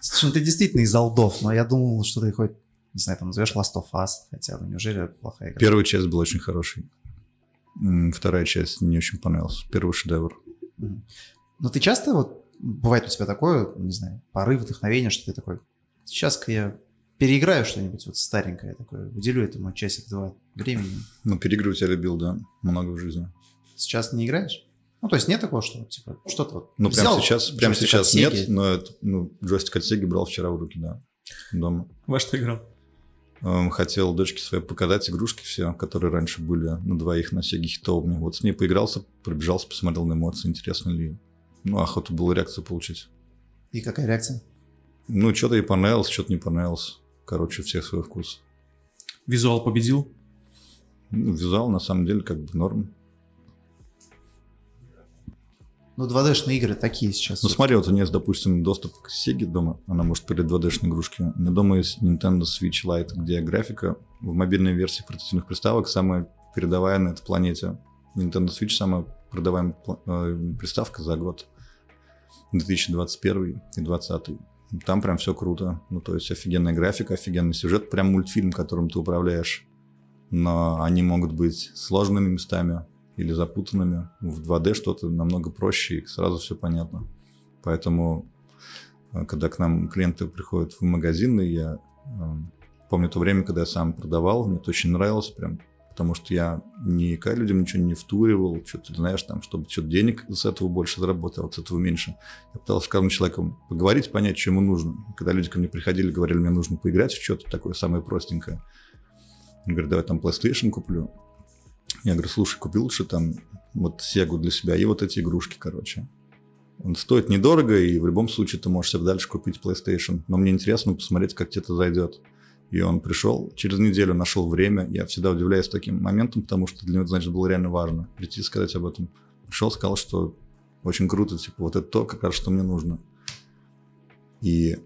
Speaker 2: Слушай, ну ты действительно из алдов, но я думал, что ты хоть, не знаю, там назовешь Last of Us, хотя бы, неужели плохая игра?
Speaker 1: Первая часть была очень хорошей. Вторая часть не очень понравилась. Первый шедевр.
Speaker 2: Ну, ты часто вот, бывает у тебя такое, не знаю, порыв, вдохновение, что ты такой, сейчас-ка я переиграю что-нибудь вот старенькое такое, уделю этому часик-два времени.
Speaker 1: Ну, переигрывать я любил, да, много в жизни.
Speaker 2: Сейчас не играешь? Ну, то есть нет такого, что типа что-то вот
Speaker 1: Ну, прямо сейчас, прямо сейчас нет, но это, ну, джойстик от Sega брал вчера в руки, да, дома.
Speaker 3: Во что играл?
Speaker 1: Эм, Хотел дочке своей показать игрушки все, которые раньше были на двоих на Sega хитовыми. Вот с ней поигрался, пробежался, посмотрел на эмоции, интересно ли. Ну, охота было реакцию получить.
Speaker 2: И какая реакция?
Speaker 1: Ну, что-то ей понравилось, что-то не понравилось. Короче, у всех свой вкус.
Speaker 3: Визуал победил?
Speaker 1: Ну, визуал, на самом деле, как бы норм.
Speaker 2: Ну, 2D-шные игры такие сейчас.
Speaker 1: Ну, смотри, вот у нее есть, допустим, доступ к Sega дома, она может перед 2D-шные игрушки. У меня дома есть Nintendo Switch Lite, где графика в мобильной версии портативных приставок самая передовая на этой планете. Nintendo Switch самая продаваемая э, приставка за год. 2021 и 2020. Там прям все круто. Ну, то есть офигенная графика, офигенный сюжет, прям мультфильм, которым ты управляешь. Но они могут быть сложными местами или запутанными. В 2D что-то намного проще и сразу все понятно. Поэтому, э, когда к нам клиенты приходят в магазины, я э, помню то время, когда я сам продавал, мне это очень нравилось прям, потому что я никогда людям ничего не втуривал, что-то, знаешь, там, чтобы что-то денег с этого больше заработал, с этого меньше. Я пытался с каждым человеком поговорить, понять, что ему нужно. Когда люди ко мне приходили, говорили, мне нужно поиграть в что-то такое самое простенькое. Я говорю, давай там PlayStation куплю. Я говорю, слушай, купи лучше там вот Сегу для себя и вот эти игрушки, короче. Он стоит недорого, и в любом случае ты можешь себе дальше купить PlayStation. Но мне интересно посмотреть, как тебе это зайдет. И он пришел, через неделю нашел время. Я всегда удивляюсь таким моментом, потому что для него, значит, было реально важно прийти и сказать об этом. Пришел, сказал, что очень круто, типа, вот это то, как раз, что мне нужно. И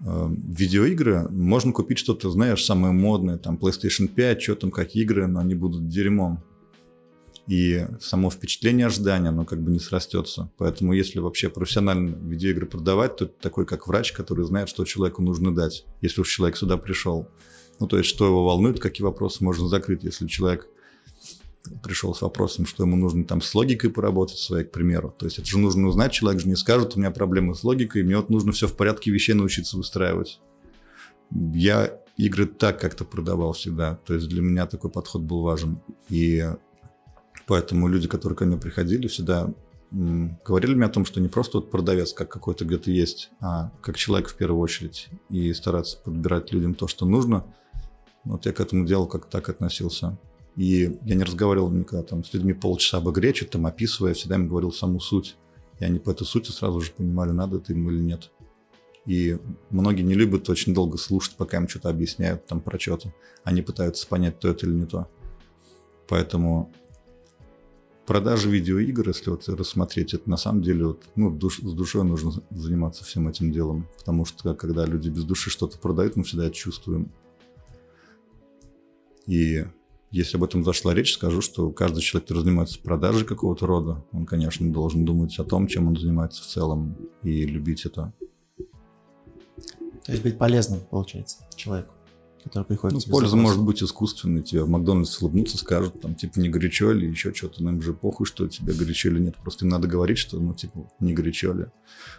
Speaker 1: э, видеоигры можно купить что-то, знаешь, самое модное, там PlayStation 5, что там, как игры, но они будут дерьмом. И само впечатление ожидания, оно как бы не срастется. Поэтому если вообще профессионально видеоигры продавать, то это такой как врач, который знает, что человеку нужно дать, если уж человек сюда пришел. Ну, то есть, что его волнует, какие вопросы можно закрыть, если человек пришел с вопросом, что ему нужно там с логикой поработать своей, к примеру. То есть это же нужно узнать, человек же не скажет, у меня проблемы с логикой, мне вот нужно все в порядке вещей научиться выстраивать. Я игры так как-то продавал всегда, то есть для меня такой подход был важен. И поэтому люди, которые ко мне приходили, всегда говорили мне о том, что не просто вот продавец, как какой-то где-то есть, а как человек в первую очередь, и стараться подбирать людям то, что нужно. Вот я к этому делу как так относился. И я не разговаривал никогда там с людьми полчаса об игре, что-то там описывая, всегда им говорил саму суть. И они по этой сути сразу же понимали, надо это им или нет. И многие не любят очень долго слушать, пока им что-то объясняют там про что-то. Они пытаются понять, то это или не то. Поэтому продажи видеоигр, если вот рассмотреть, это на самом деле вот, ну, душ- с душой нужно заниматься всем этим делом. Потому что когда люди без души что-то продают, мы всегда это чувствуем. И если об этом зашла речь, скажу, что каждый человек, который занимается продажей какого-то рода, он, конечно, должен думать о том, чем он занимается в целом, и любить это.
Speaker 2: То есть быть полезным, получается, человеку, который приходит
Speaker 1: Ну,
Speaker 2: тебе
Speaker 1: польза
Speaker 2: за вопросом.
Speaker 1: может быть искусственной. Тебе в Макдональдсе улыбнутся, скажут, там, типа, не горячо ли, еще что-то. Нам же похуй, что тебе горячо или нет. Просто им надо говорить, что, ну, типа, не горячо ли.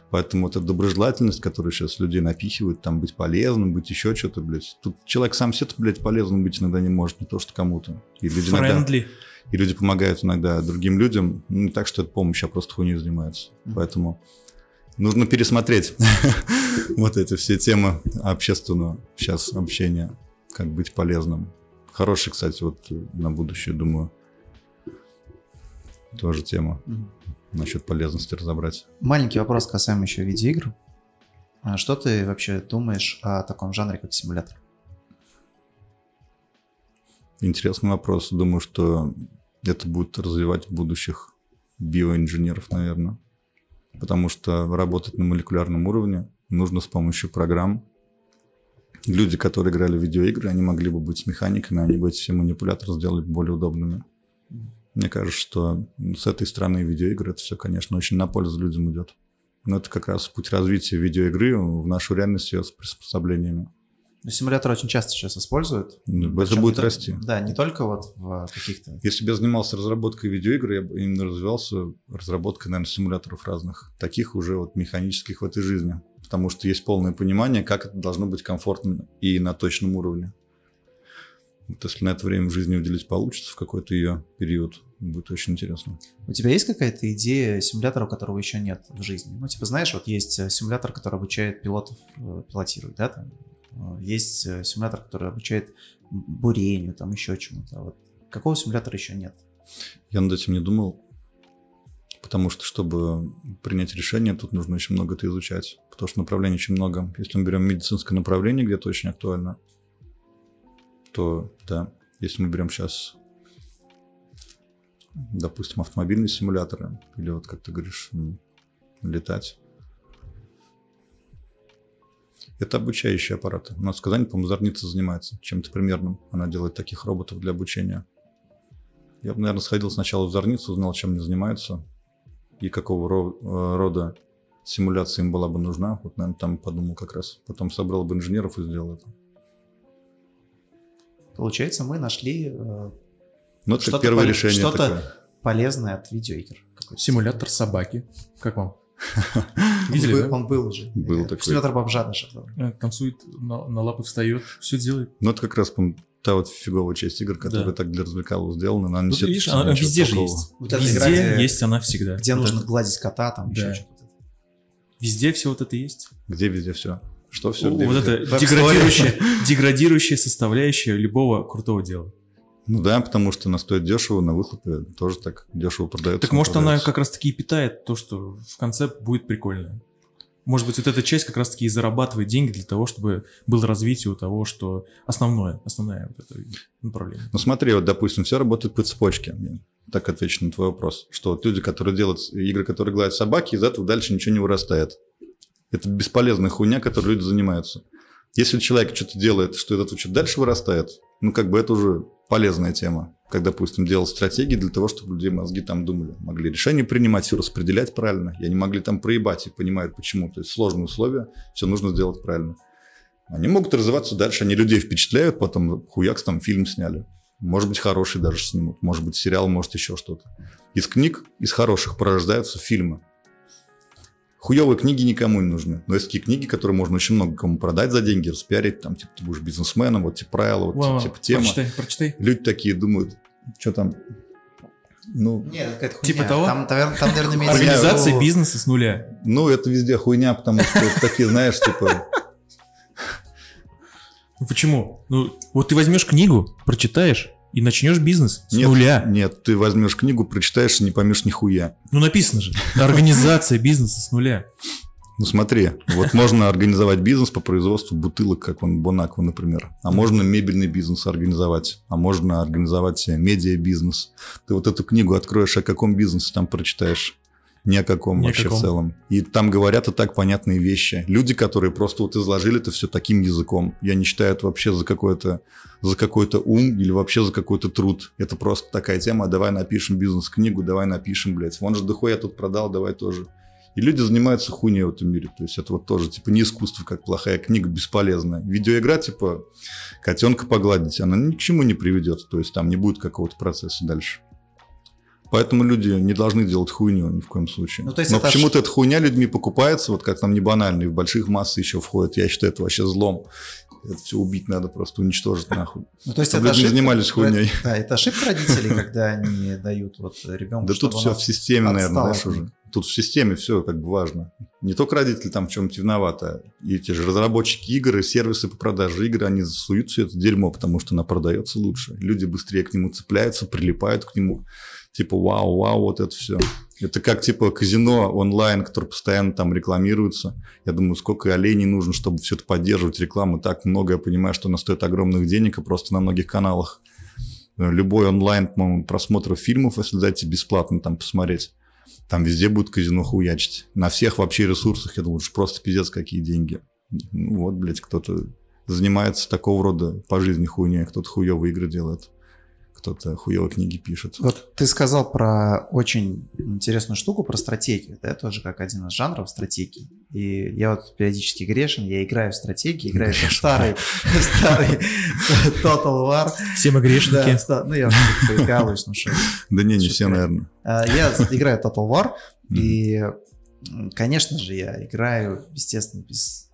Speaker 1: Поэтому вот эта доброжелательность, которую сейчас людей напихивают, там, быть полезным, быть еще что-то, блядь. Тут человек сам себе, блядь, полезным быть иногда не может, не то, что кому-то. И люди иногда...
Speaker 3: Френдли.
Speaker 1: И люди помогают иногда другим людям, ну, не так, что это помощь, а просто хуйней занимаются.
Speaker 2: Мгм.
Speaker 1: Поэтому нужно пересмотреть вот эти все темы общественного сейчас общения, как быть полезным. Хороший, кстати, вот э, на будущее, думаю, тоже тема насчет полезности разобрать.
Speaker 2: Маленький вопрос касаемо еще видеоигр. А Что ты вообще думаешь о таком жанре, как симулятор?
Speaker 1: Интересный вопрос. Думаю, что это будет развивать будущих биоинженеров, наверное. Потому что работать на молекулярном уровне нужно с помощью программ. Люди, которые играли в видеоигры, они могли бы быть механиками, они бы эти все манипуляторы сделали более удобными. Мне кажется, что с этой стороны видеоигры это все, конечно, очень на пользу людям идет. Но это как раз путь развития видеоигры в нашу реальность ее с приспособлениями.
Speaker 2: Но симуляторы очень часто сейчас используют.
Speaker 1: Ну, Это
Speaker 2: Причем
Speaker 1: будет расти.
Speaker 2: Да, не только вот в каких-то...
Speaker 1: Если бы я занимался разработкой видеоигр, я бы именно развивался разработкой, наверное, симуляторов разных, таких уже вот механических в этой жизни. Потому что есть полное понимание, как это должно быть комфортно и на точном уровне. Вот если на это время в жизни уделить получится в какой-то ее период, будет очень интересно.
Speaker 2: У тебя есть какая-то идея симулятора, которого еще нет в жизни? Ну, типа, знаешь, вот есть э, симулятор, который обучает пилотов э, пилотировать, да, там. Э, Есть э, симулятор, который обучает бурению, там еще чему-то. Вот какого симулятора еще нет?
Speaker 1: Я над этим не думал, потому что, чтобы принять решение, тут нужно очень много это изучать, потому что направлений очень много. Если мы берем медицинское направление, где это очень актуально, то да, если мы берем сейчас, допустим, автомобильные симуляторы, или вот, как ты говоришь, летать, это обучающие аппараты. У нас в Казани, по-моему, Зорница занимается чем-то примерным. Она делает таких роботов для обучения. Я бы, наверное, сходил сначала в Зорницу, узнал, чем они занимаются и какого ро- э, рода симуляция им была бы нужна. Вот, наверное, там подумал как раз. Потом собрал бы инженеров и сделал это.
Speaker 2: Получается, мы нашли э,
Speaker 1: Ну, это
Speaker 2: Что-то
Speaker 1: первое
Speaker 2: поле-
Speaker 1: решение
Speaker 2: что-то-
Speaker 1: такое.
Speaker 2: полезное от видеоигр.
Speaker 3: Симулятор собаки. Как вам?
Speaker 2: Он
Speaker 3: Видели,
Speaker 2: был-
Speaker 3: да?
Speaker 2: Он был уже.
Speaker 1: Был
Speaker 2: Э,
Speaker 1: такой.
Speaker 2: Симулятор бомжа даже был.
Speaker 3: Танцует, на, на лапы встает, все делает.
Speaker 1: Ну, это как раз, по-моему, та вот фиговая часть игр, которая
Speaker 3: Да.
Speaker 1: так для развлекалов сделана. Она
Speaker 3: Ну,
Speaker 1: несет
Speaker 3: ты видишь, она везде же
Speaker 1: плохого.
Speaker 3: есть.
Speaker 2: Вот
Speaker 3: везде
Speaker 2: игра, где-
Speaker 3: есть она всегда.
Speaker 2: Где
Speaker 3: Вот
Speaker 2: нужно
Speaker 3: это.
Speaker 2: гладить кота, там еще
Speaker 3: Да.
Speaker 2: что-то.
Speaker 3: Везде все вот это есть.
Speaker 1: Где везде все? Что все?
Speaker 3: О,
Speaker 1: где
Speaker 3: вот
Speaker 1: везде?
Speaker 3: это деградирующая, деградирующая составляющая любого крутого дела.
Speaker 1: Ну да, потому что она стоит дешево, на выхлопе тоже так дешево продается.
Speaker 3: Так может она
Speaker 1: продается.
Speaker 3: как раз таки и питает то, что в конце будет прикольно. Может быть, вот эта часть как раз таки и зарабатывает деньги для того, чтобы было развитие у того, что основное, основное вот это направление.
Speaker 1: Ну смотри, вот, допустим, все работает по цепочке. Я Так отвечу на твой вопрос. Что вот люди, которые делают игры, которые гладят собаки, из этого дальше ничего не вырастает. Это бесполезная хуйня, которой люди занимаются. Если человек что-то делает, что из этого что-то дальше вырастает, ну как бы это уже полезная тема. Как, допустим, делал стратегии для того, чтобы людей мозги там думали. Могли решения принимать, все распределять правильно. И они могли там проебать и понимают почему. То есть сложные условия, все нужно сделать правильно. Они могут развиваться дальше, они людей впечатляют, потом хуякс там фильм сняли. Может быть, хороший даже снимут, может быть, сериал, может, еще что-то. Из книг, из хороших порождаются фильмы. Хуевые книги никому не нужны. Но есть такие книги, которые можно очень много кому продать за деньги, распиарить, там, типа, ты будешь бизнесменом, вот, типа, правила, вот,
Speaker 3: Вау,
Speaker 1: типа, тема.
Speaker 3: Прочитай, прочитай.
Speaker 1: Люди такие думают, что там, ну,
Speaker 2: Нет, какая-то
Speaker 3: Типа
Speaker 2: хуйня.
Speaker 3: того?
Speaker 2: Там, наверное, там, наверное, имеется
Speaker 3: Организация бизнеса с нуля.
Speaker 1: ну, это везде хуйня, потому что такие, знаешь, типа,
Speaker 3: Ну Почему? Ну, вот ты возьмешь книгу, прочитаешь и начнешь бизнес с
Speaker 1: нет,
Speaker 3: нуля.
Speaker 1: нет, ты возьмешь книгу, прочитаешь и не поймешь нихуя.
Speaker 3: Ну, написано же. Организация бизнеса с нуля.
Speaker 1: Ну смотри, вот можно организовать бизнес по производству бутылок, как он Бонаква, например. А можно мебельный бизнес организовать. А можно организовать медиа-бизнес. Ты вот эту книгу откроешь, о каком бизнесе там прочитаешь. Ни о каком
Speaker 3: Ни
Speaker 1: вообще
Speaker 3: каком.
Speaker 1: в целом. И там говорят и так понятные вещи. Люди, которые просто вот изложили это все таким языком. Я не считаю это вообще за какой-то за какой-то ум или вообще за какой-то труд. Это просто такая тема. Давай напишем бизнес-книгу, давай напишем, блядь. Вон же дохуя тут продал, давай тоже. И люди занимаются хуйней в этом мире. То есть это вот тоже, типа, не искусство, как плохая книга, бесполезная. Видеоигра, типа, котенка погладить, она ни к чему не приведет. То есть там не будет какого-то процесса дальше. Поэтому люди не должны делать хуйню ни в коем случае.
Speaker 2: Ну,
Speaker 1: Но почему-то эта хуйня людьми покупается, вот как там не банально, и в больших массы еще входит. Я считаю, это вообще злом. Это все убить надо, просто уничтожить нахуй.
Speaker 2: Ну, то есть
Speaker 1: Чтобы
Speaker 2: это
Speaker 1: люди не занимались хуйней.
Speaker 2: Да, это ошибка родителей, когда они дают вот ребенку.
Speaker 1: Да тут все в системе, наверное, знаешь, уже. Тут в системе все как бы важно. Не только родители там в чем-то виноваты, а и те же разработчики игр, и сервисы по продаже игр, они засуют все это дерьмо, потому что она продается лучше. Люди быстрее к нему цепляются, прилипают к нему. Типа, вау, вау, вот это все. Это как типа казино онлайн, которое постоянно там рекламируется. Я думаю, сколько оленей нужно, чтобы все это поддерживать рекламу. Так много, я понимаю, что она стоит огромных денег, и просто на многих каналах. Любой онлайн, просмотр фильмов, если дайте бесплатно там посмотреть, там везде будет казино хуячить. На всех вообще ресурсах, я думаю, уж просто пиздец какие деньги. Ну вот, блядь, кто-то занимается такого рода по жизни хуйней, а кто-то хуевые игры делает. Кто-то хуевые книги пишет.
Speaker 2: Вот ты сказал про очень интересную штуку, про стратегию. Это тоже как один из жанров стратегии. И я вот периодически грешен, я играю в стратегии, играю в старый, старый Total War.
Speaker 3: Все мы грешники.
Speaker 2: Да, ну я прикалываюсь, ну что.
Speaker 1: Да не, не все, наверное.
Speaker 2: А, я играю Total War, и, конечно же, я играю, естественно, без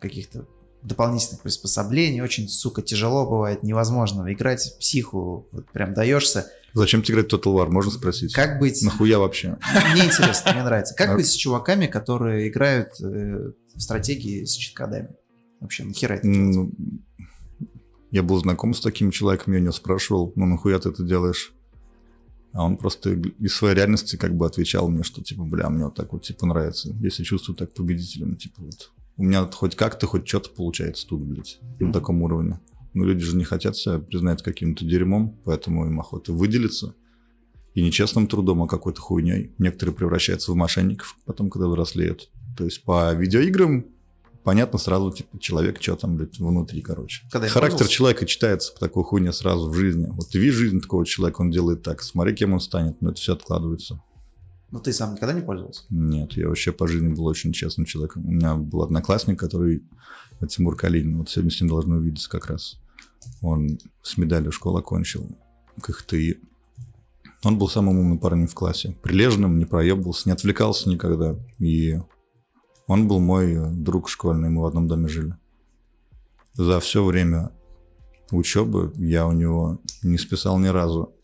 Speaker 2: каких-то дополнительных приспособлений. Очень, сука, тяжело бывает, невозможно играть психу, вот прям даешься.
Speaker 1: Зачем тебе играть Total War, можно спросить?
Speaker 2: Как быть...
Speaker 1: Нахуя вообще?
Speaker 2: Мне интересно, мне нравится. Как быть с чуваками, которые играют э, в стратегии с читкодами? Вообще, нахера это
Speaker 1: ну, Я был знаком с таким человеком, я у него спрашивал, ну нахуя ты это делаешь? А он просто из своей реальности как бы отвечал мне, что типа, бля, мне вот так вот типа нравится. Если чувствую так победителем, типа вот у меня хоть как-то, хоть что-то получается тут, блядь, на таком уровне. Но люди же не хотят себя признать каким-то дерьмом, поэтому им охота выделиться. И не честным трудом, а какой-то хуйней. Некоторые превращаются в мошенников потом, когда взрослеют. То есть по видеоиграм понятно сразу, типа, человек, что там, блядь, внутри, короче. Когда Характер человека читается по такой хуйне сразу в жизни. Вот ты видишь жизнь такого человека, он делает так, смотри, кем он станет, но это все откладывается.
Speaker 2: Ну, ты сам никогда не пользовался?
Speaker 1: Нет, я вообще по жизни был очень честным человеком. У меня был одноклассник, который Тимур Калинин. Вот сегодня с ним должны увидеться как раз. Он с медалью школу окончил, КХТИ. Он был самым умным парнем в классе. Прилежным, не проебывался, не отвлекался никогда. И он был мой друг школьный, мы в одном доме жили. За все время учебы я у него не списал ни разу.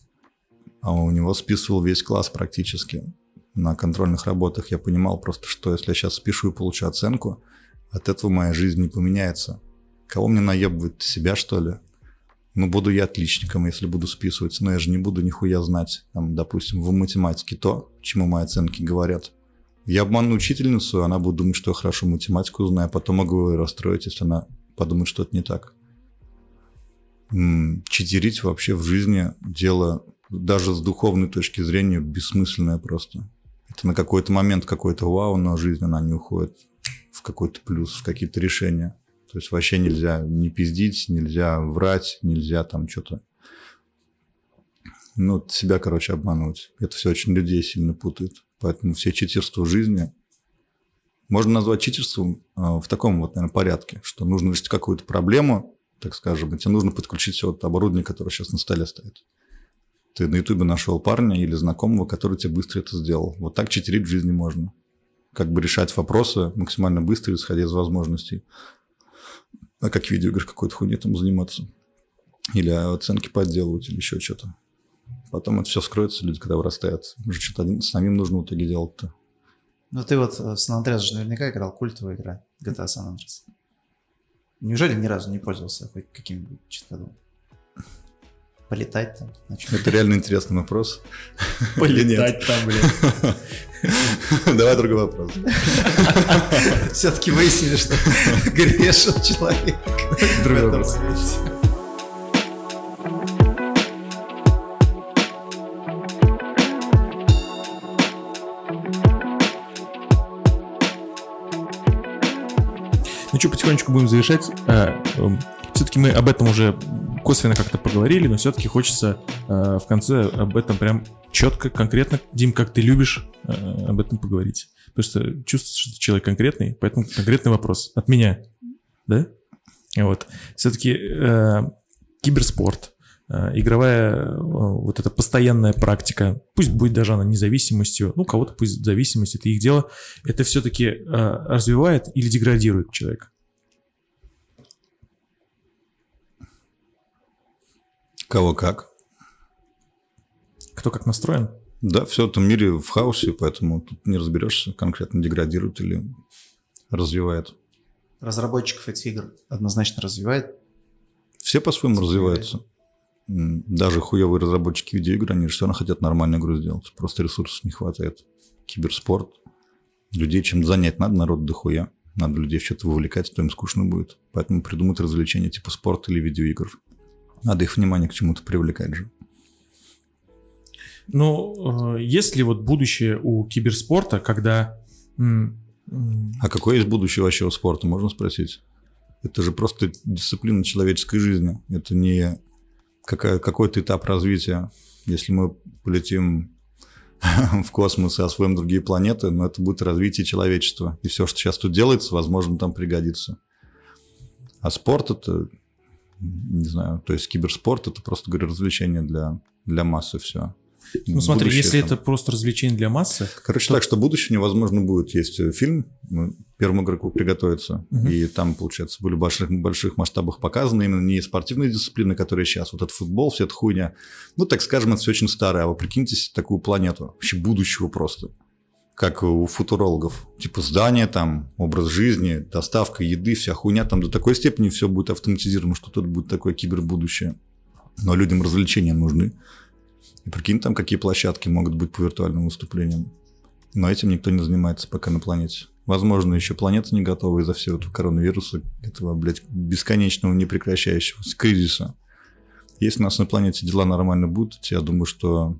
Speaker 1: А у него списывал весь класс практически на контрольных работах я понимал просто, что если я сейчас спешу и получу оценку, от этого моя жизнь не поменяется. Кого мне наебывать? Себя, что ли? Ну, буду я отличником, если буду списывать, но я же не буду нихуя знать, там, допустим, в математике то, чему мои оценки говорят. Я обману учительницу, она будет думать, что я хорошо математику знаю, а потом могу ее расстроить, если она подумает, что это не так. Читерить вообще в жизни дело даже с духовной точки зрения бессмысленное просто. Это на какой-то момент какой-то вау, но жизнь, она не уходит в какой-то плюс, в какие-то решения. То есть вообще нельзя не пиздить, нельзя врать, нельзя там что-то... Ну, себя, короче, обманывать. Это все очень людей сильно путает. Поэтому все читерства в жизни можно назвать читерством а, в таком вот, наверное, порядке, что нужно решить какую-то проблему, так скажем, и тебе нужно подключить все вот оборудование, которое сейчас на столе стоит. Ты на Ютубе нашел парня или знакомого, который тебе быстро это сделал. Вот так читерить в жизни можно. Как бы решать вопросы максимально быстро, исходя из возможностей. А как в видеоиграх какой-то хуйней там заниматься. Или оценки подделывать, или еще что-то. Потом это все скроется, люди когда вырастают. Уже что-то самим нужно в итоге делать-то.
Speaker 2: Ну ты вот в Сан Андреас же наверняка играл, культовая игра, GTA San Andreas. Неужели ни разу не пользовался хоть каким-нибудь читкодом? Полетать там?
Speaker 1: Это реально интересный вопрос.
Speaker 3: Полетать там, блин.
Speaker 1: Давай другой вопрос.
Speaker 2: Все-таки выяснили, что грешен человек.
Speaker 1: Другой вопрос.
Speaker 3: Ну что, потихонечку будем завершать. А, эм, Все-таки мы об этом уже косвенно как-то поговорили, но все-таки хочется э, в конце об этом прям четко, конкретно, Дим, как ты любишь э, об этом поговорить. Потому что чувствуется, что ты человек конкретный, поэтому конкретный вопрос от меня, да? Вот. Все-таки э, киберспорт, э, игровая э, вот эта постоянная практика, пусть будет даже она независимостью, ну, кого-то пусть зависимость, это их дело, это все-таки э, развивает или деградирует человека?
Speaker 1: Кого как.
Speaker 3: Кто как настроен?
Speaker 1: Да, все в этом мире в хаосе, поэтому тут не разберешься, конкретно деградирует или развивает.
Speaker 2: Разработчиков этих игр однозначно развивает.
Speaker 1: Все по-своему развиваются. Даже хуевые разработчики видеоигр, они же все равно хотят нормальную игру сделать. Просто ресурсов не хватает. Киберспорт. Людей чем занять надо, народ дохуя. Надо людей в что-то вовлекать, то им скучно будет. Поэтому придумают развлечения типа спорта или видеоигр. Надо их внимание к чему-то привлекать же.
Speaker 3: Ну, э, есть ли вот будущее у киберспорта, когда...
Speaker 1: А какое есть будущее вообще у спорта, можно спросить? Это же просто дисциплина человеческой жизни. Это не какой-то этап развития. Если мы полетим в космос и освоим другие планеты, но это будет развитие человечества. И все, что сейчас тут делается, возможно, там пригодится. А спорт это, не знаю, то есть киберспорт это просто, говорю, развлечение для, для массы все.
Speaker 3: Ну смотри, будущее, если там... это просто развлечение для массы...
Speaker 1: Короче, то... так что будущее невозможно будет. Есть фильм «Первому игроку приготовиться», угу. и там, получается, были в больших, больших масштабах показаны именно не спортивные дисциплины, которые сейчас, вот этот футбол, вся эта хуйня. Ну, так скажем, это все очень старое. А вы прикиньте себе такую планету, вообще будущего просто как у футурологов. Типа здание там, образ жизни, доставка еды, вся хуйня. Там до такой степени все будет автоматизировано, что тут будет такое кибербудущее. Но людям развлечения нужны. И прикинь, там какие площадки могут быть по виртуальным выступлениям. Но этим никто не занимается пока на планете. Возможно, еще планета не готова из-за всего этого коронавируса, этого, блядь, бесконечного, непрекращающегося кризиса. Если у нас на планете дела нормально будут, я думаю, что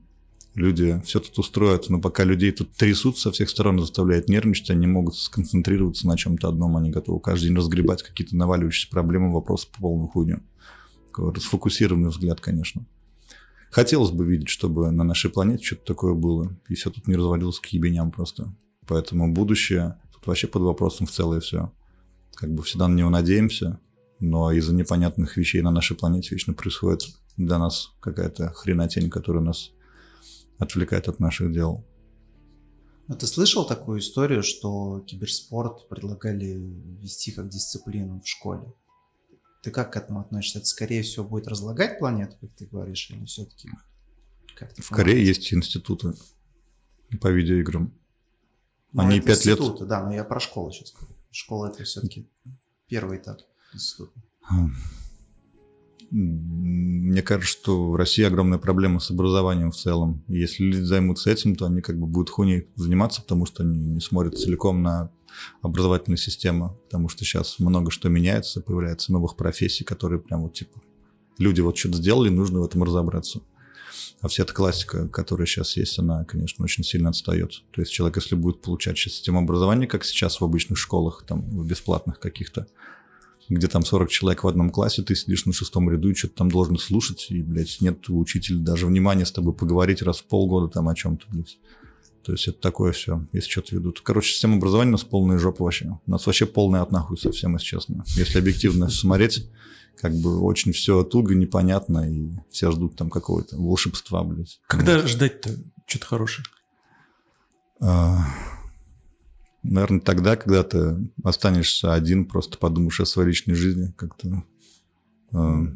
Speaker 1: люди все тут устроят, но пока людей тут трясут со всех сторон, заставляют нервничать, они могут сконцентрироваться на чем-то одном, они готовы каждый день разгребать какие-то наваливающиеся проблемы, вопросы по полную хуйню. Такой расфокусированный взгляд, конечно. Хотелось бы видеть, чтобы на нашей планете что-то такое было, и все тут не развалилось к ебеням просто. Поэтому будущее тут вообще под вопросом в целое все. Как бы всегда на него надеемся, но из-за непонятных вещей на нашей планете вечно происходит для нас какая-то хренотень, которая нас отвлекает от наших дел.
Speaker 2: А ты слышал такую историю, что киберспорт предлагали вести как дисциплину в школе? Ты как к этому относишься? Это, скорее всего, будет разлагать планету, как ты говоришь, или все-таки
Speaker 1: как-то... В Корее есть институты по видеоиграм. Ну, Они пять лет...
Speaker 2: да, но я про школу сейчас говорю. Школа это все-таки первый этап института.
Speaker 1: Мне кажется, что в России огромная проблема с образованием в целом. Если люди займутся этим, то они как бы будут хуйней заниматься, потому что они не смотрят целиком на образовательную систему, потому что сейчас много что меняется, появляется новых профессий, которые прям вот типа люди вот что-то сделали, нужно в этом разобраться. А вся эта классика, которая сейчас есть, она, конечно, очень сильно отстает. То есть человек, если будет получать сейчас систему образования, как сейчас в обычных школах, там, в бесплатных каких-то, где там 40 человек в одном классе, ты сидишь на шестом ряду и что-то там должен слушать, и, блядь, нет у учителя даже внимания с тобой поговорить раз в полгода там о чем-то, блядь. То есть это такое все, если что-то ведут. Короче, система образования у нас полная жопа вообще. У нас вообще полная от нахуй совсем, если честно. Если объективно смотреть, как бы очень все туго, непонятно, и все ждут там какого-то волшебства, блядь.
Speaker 3: Когда вот. ждать-то что-то хорошее?
Speaker 1: А, Наверное, тогда, когда ты останешься один, просто подумаешь о своей личной жизни, как-то э,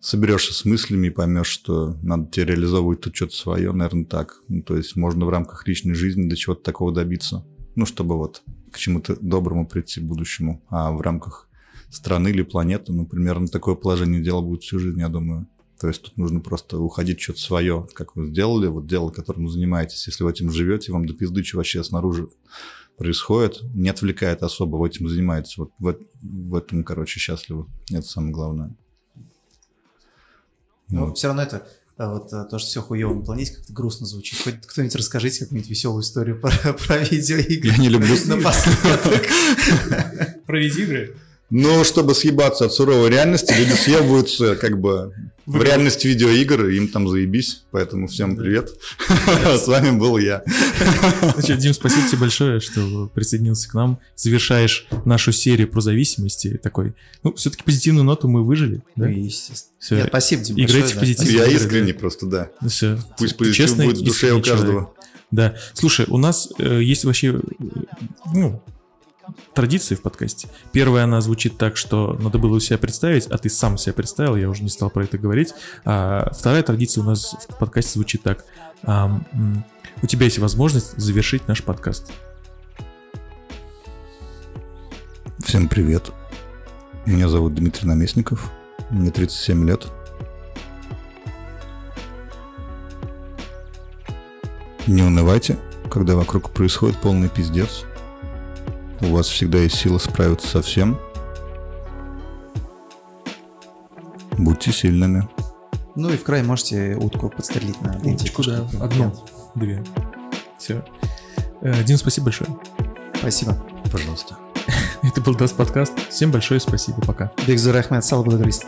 Speaker 1: соберешься с мыслями и поймешь, что надо тебе реализовывать тут что-то свое, наверное, так. Ну, то есть можно в рамках личной жизни до чего-то такого добиться. Ну, чтобы вот к чему-то доброму прийти будущему. А в рамках страны или планеты, ну, примерно такое положение дела будет всю жизнь, я думаю. То есть тут нужно просто уходить что-то свое, как вы сделали, вот дело, которым вы занимаетесь. Если вы этим живете, вам до пизды, что вообще снаружи происходит, не отвлекает особо, вы этим занимаетесь. Вот в, в этом, короче, счастливы. Это самое главное.
Speaker 2: Но вот. все равно это а вот э, то, что все хуево на планете, как-то грустно звучит. Хоть кто-нибудь расскажите какую-нибудь веселую историю про, про видеоигры.
Speaker 1: Я не люблю
Speaker 2: Напоследок.
Speaker 3: Про видеоигры?
Speaker 1: Ну, чтобы съебаться от суровой реальности, люди съебываются как бы в реальность видеоигр, им там заебись. Поэтому всем привет. С вами был я.
Speaker 3: Значит, Дим, спасибо тебе большое, что присоединился к нам. Завершаешь нашу серию про зависимости. Такой, ну, все-таки позитивную ноту мы выжили. Да? Ну,
Speaker 2: естественно. Нет, спасибо, Дим,
Speaker 3: Играйте позитивно.
Speaker 1: Я искренне просто, да.
Speaker 3: Ну, все.
Speaker 1: Пусть позитив будет в душе у каждого.
Speaker 3: Да. Слушай, у нас э, есть вообще, ну, традиции в подкасте. Первая, она звучит так, что надо было себя представить, а ты сам себя представил, я уже не стал про это говорить. А вторая традиция у нас в подкасте звучит так. А, у тебя есть возможность завершить наш подкаст.
Speaker 1: Всем привет. Меня зовут Дмитрий Наместников. Мне 37 лет. Не унывайте, когда вокруг происходит полный пиздец – у вас всегда есть сила справиться со всем. Будьте сильными.
Speaker 2: Ну и в край можете утку подстрелить на
Speaker 3: Уточку, да. Одну, две. Все. Э, Дим, спасибо большое.
Speaker 2: Спасибо.
Speaker 1: Пожалуйста.
Speaker 3: Это был Dast подкаст. Всем большое спасибо. Пока.
Speaker 2: Бекзур Ахмед, Сал благодарность.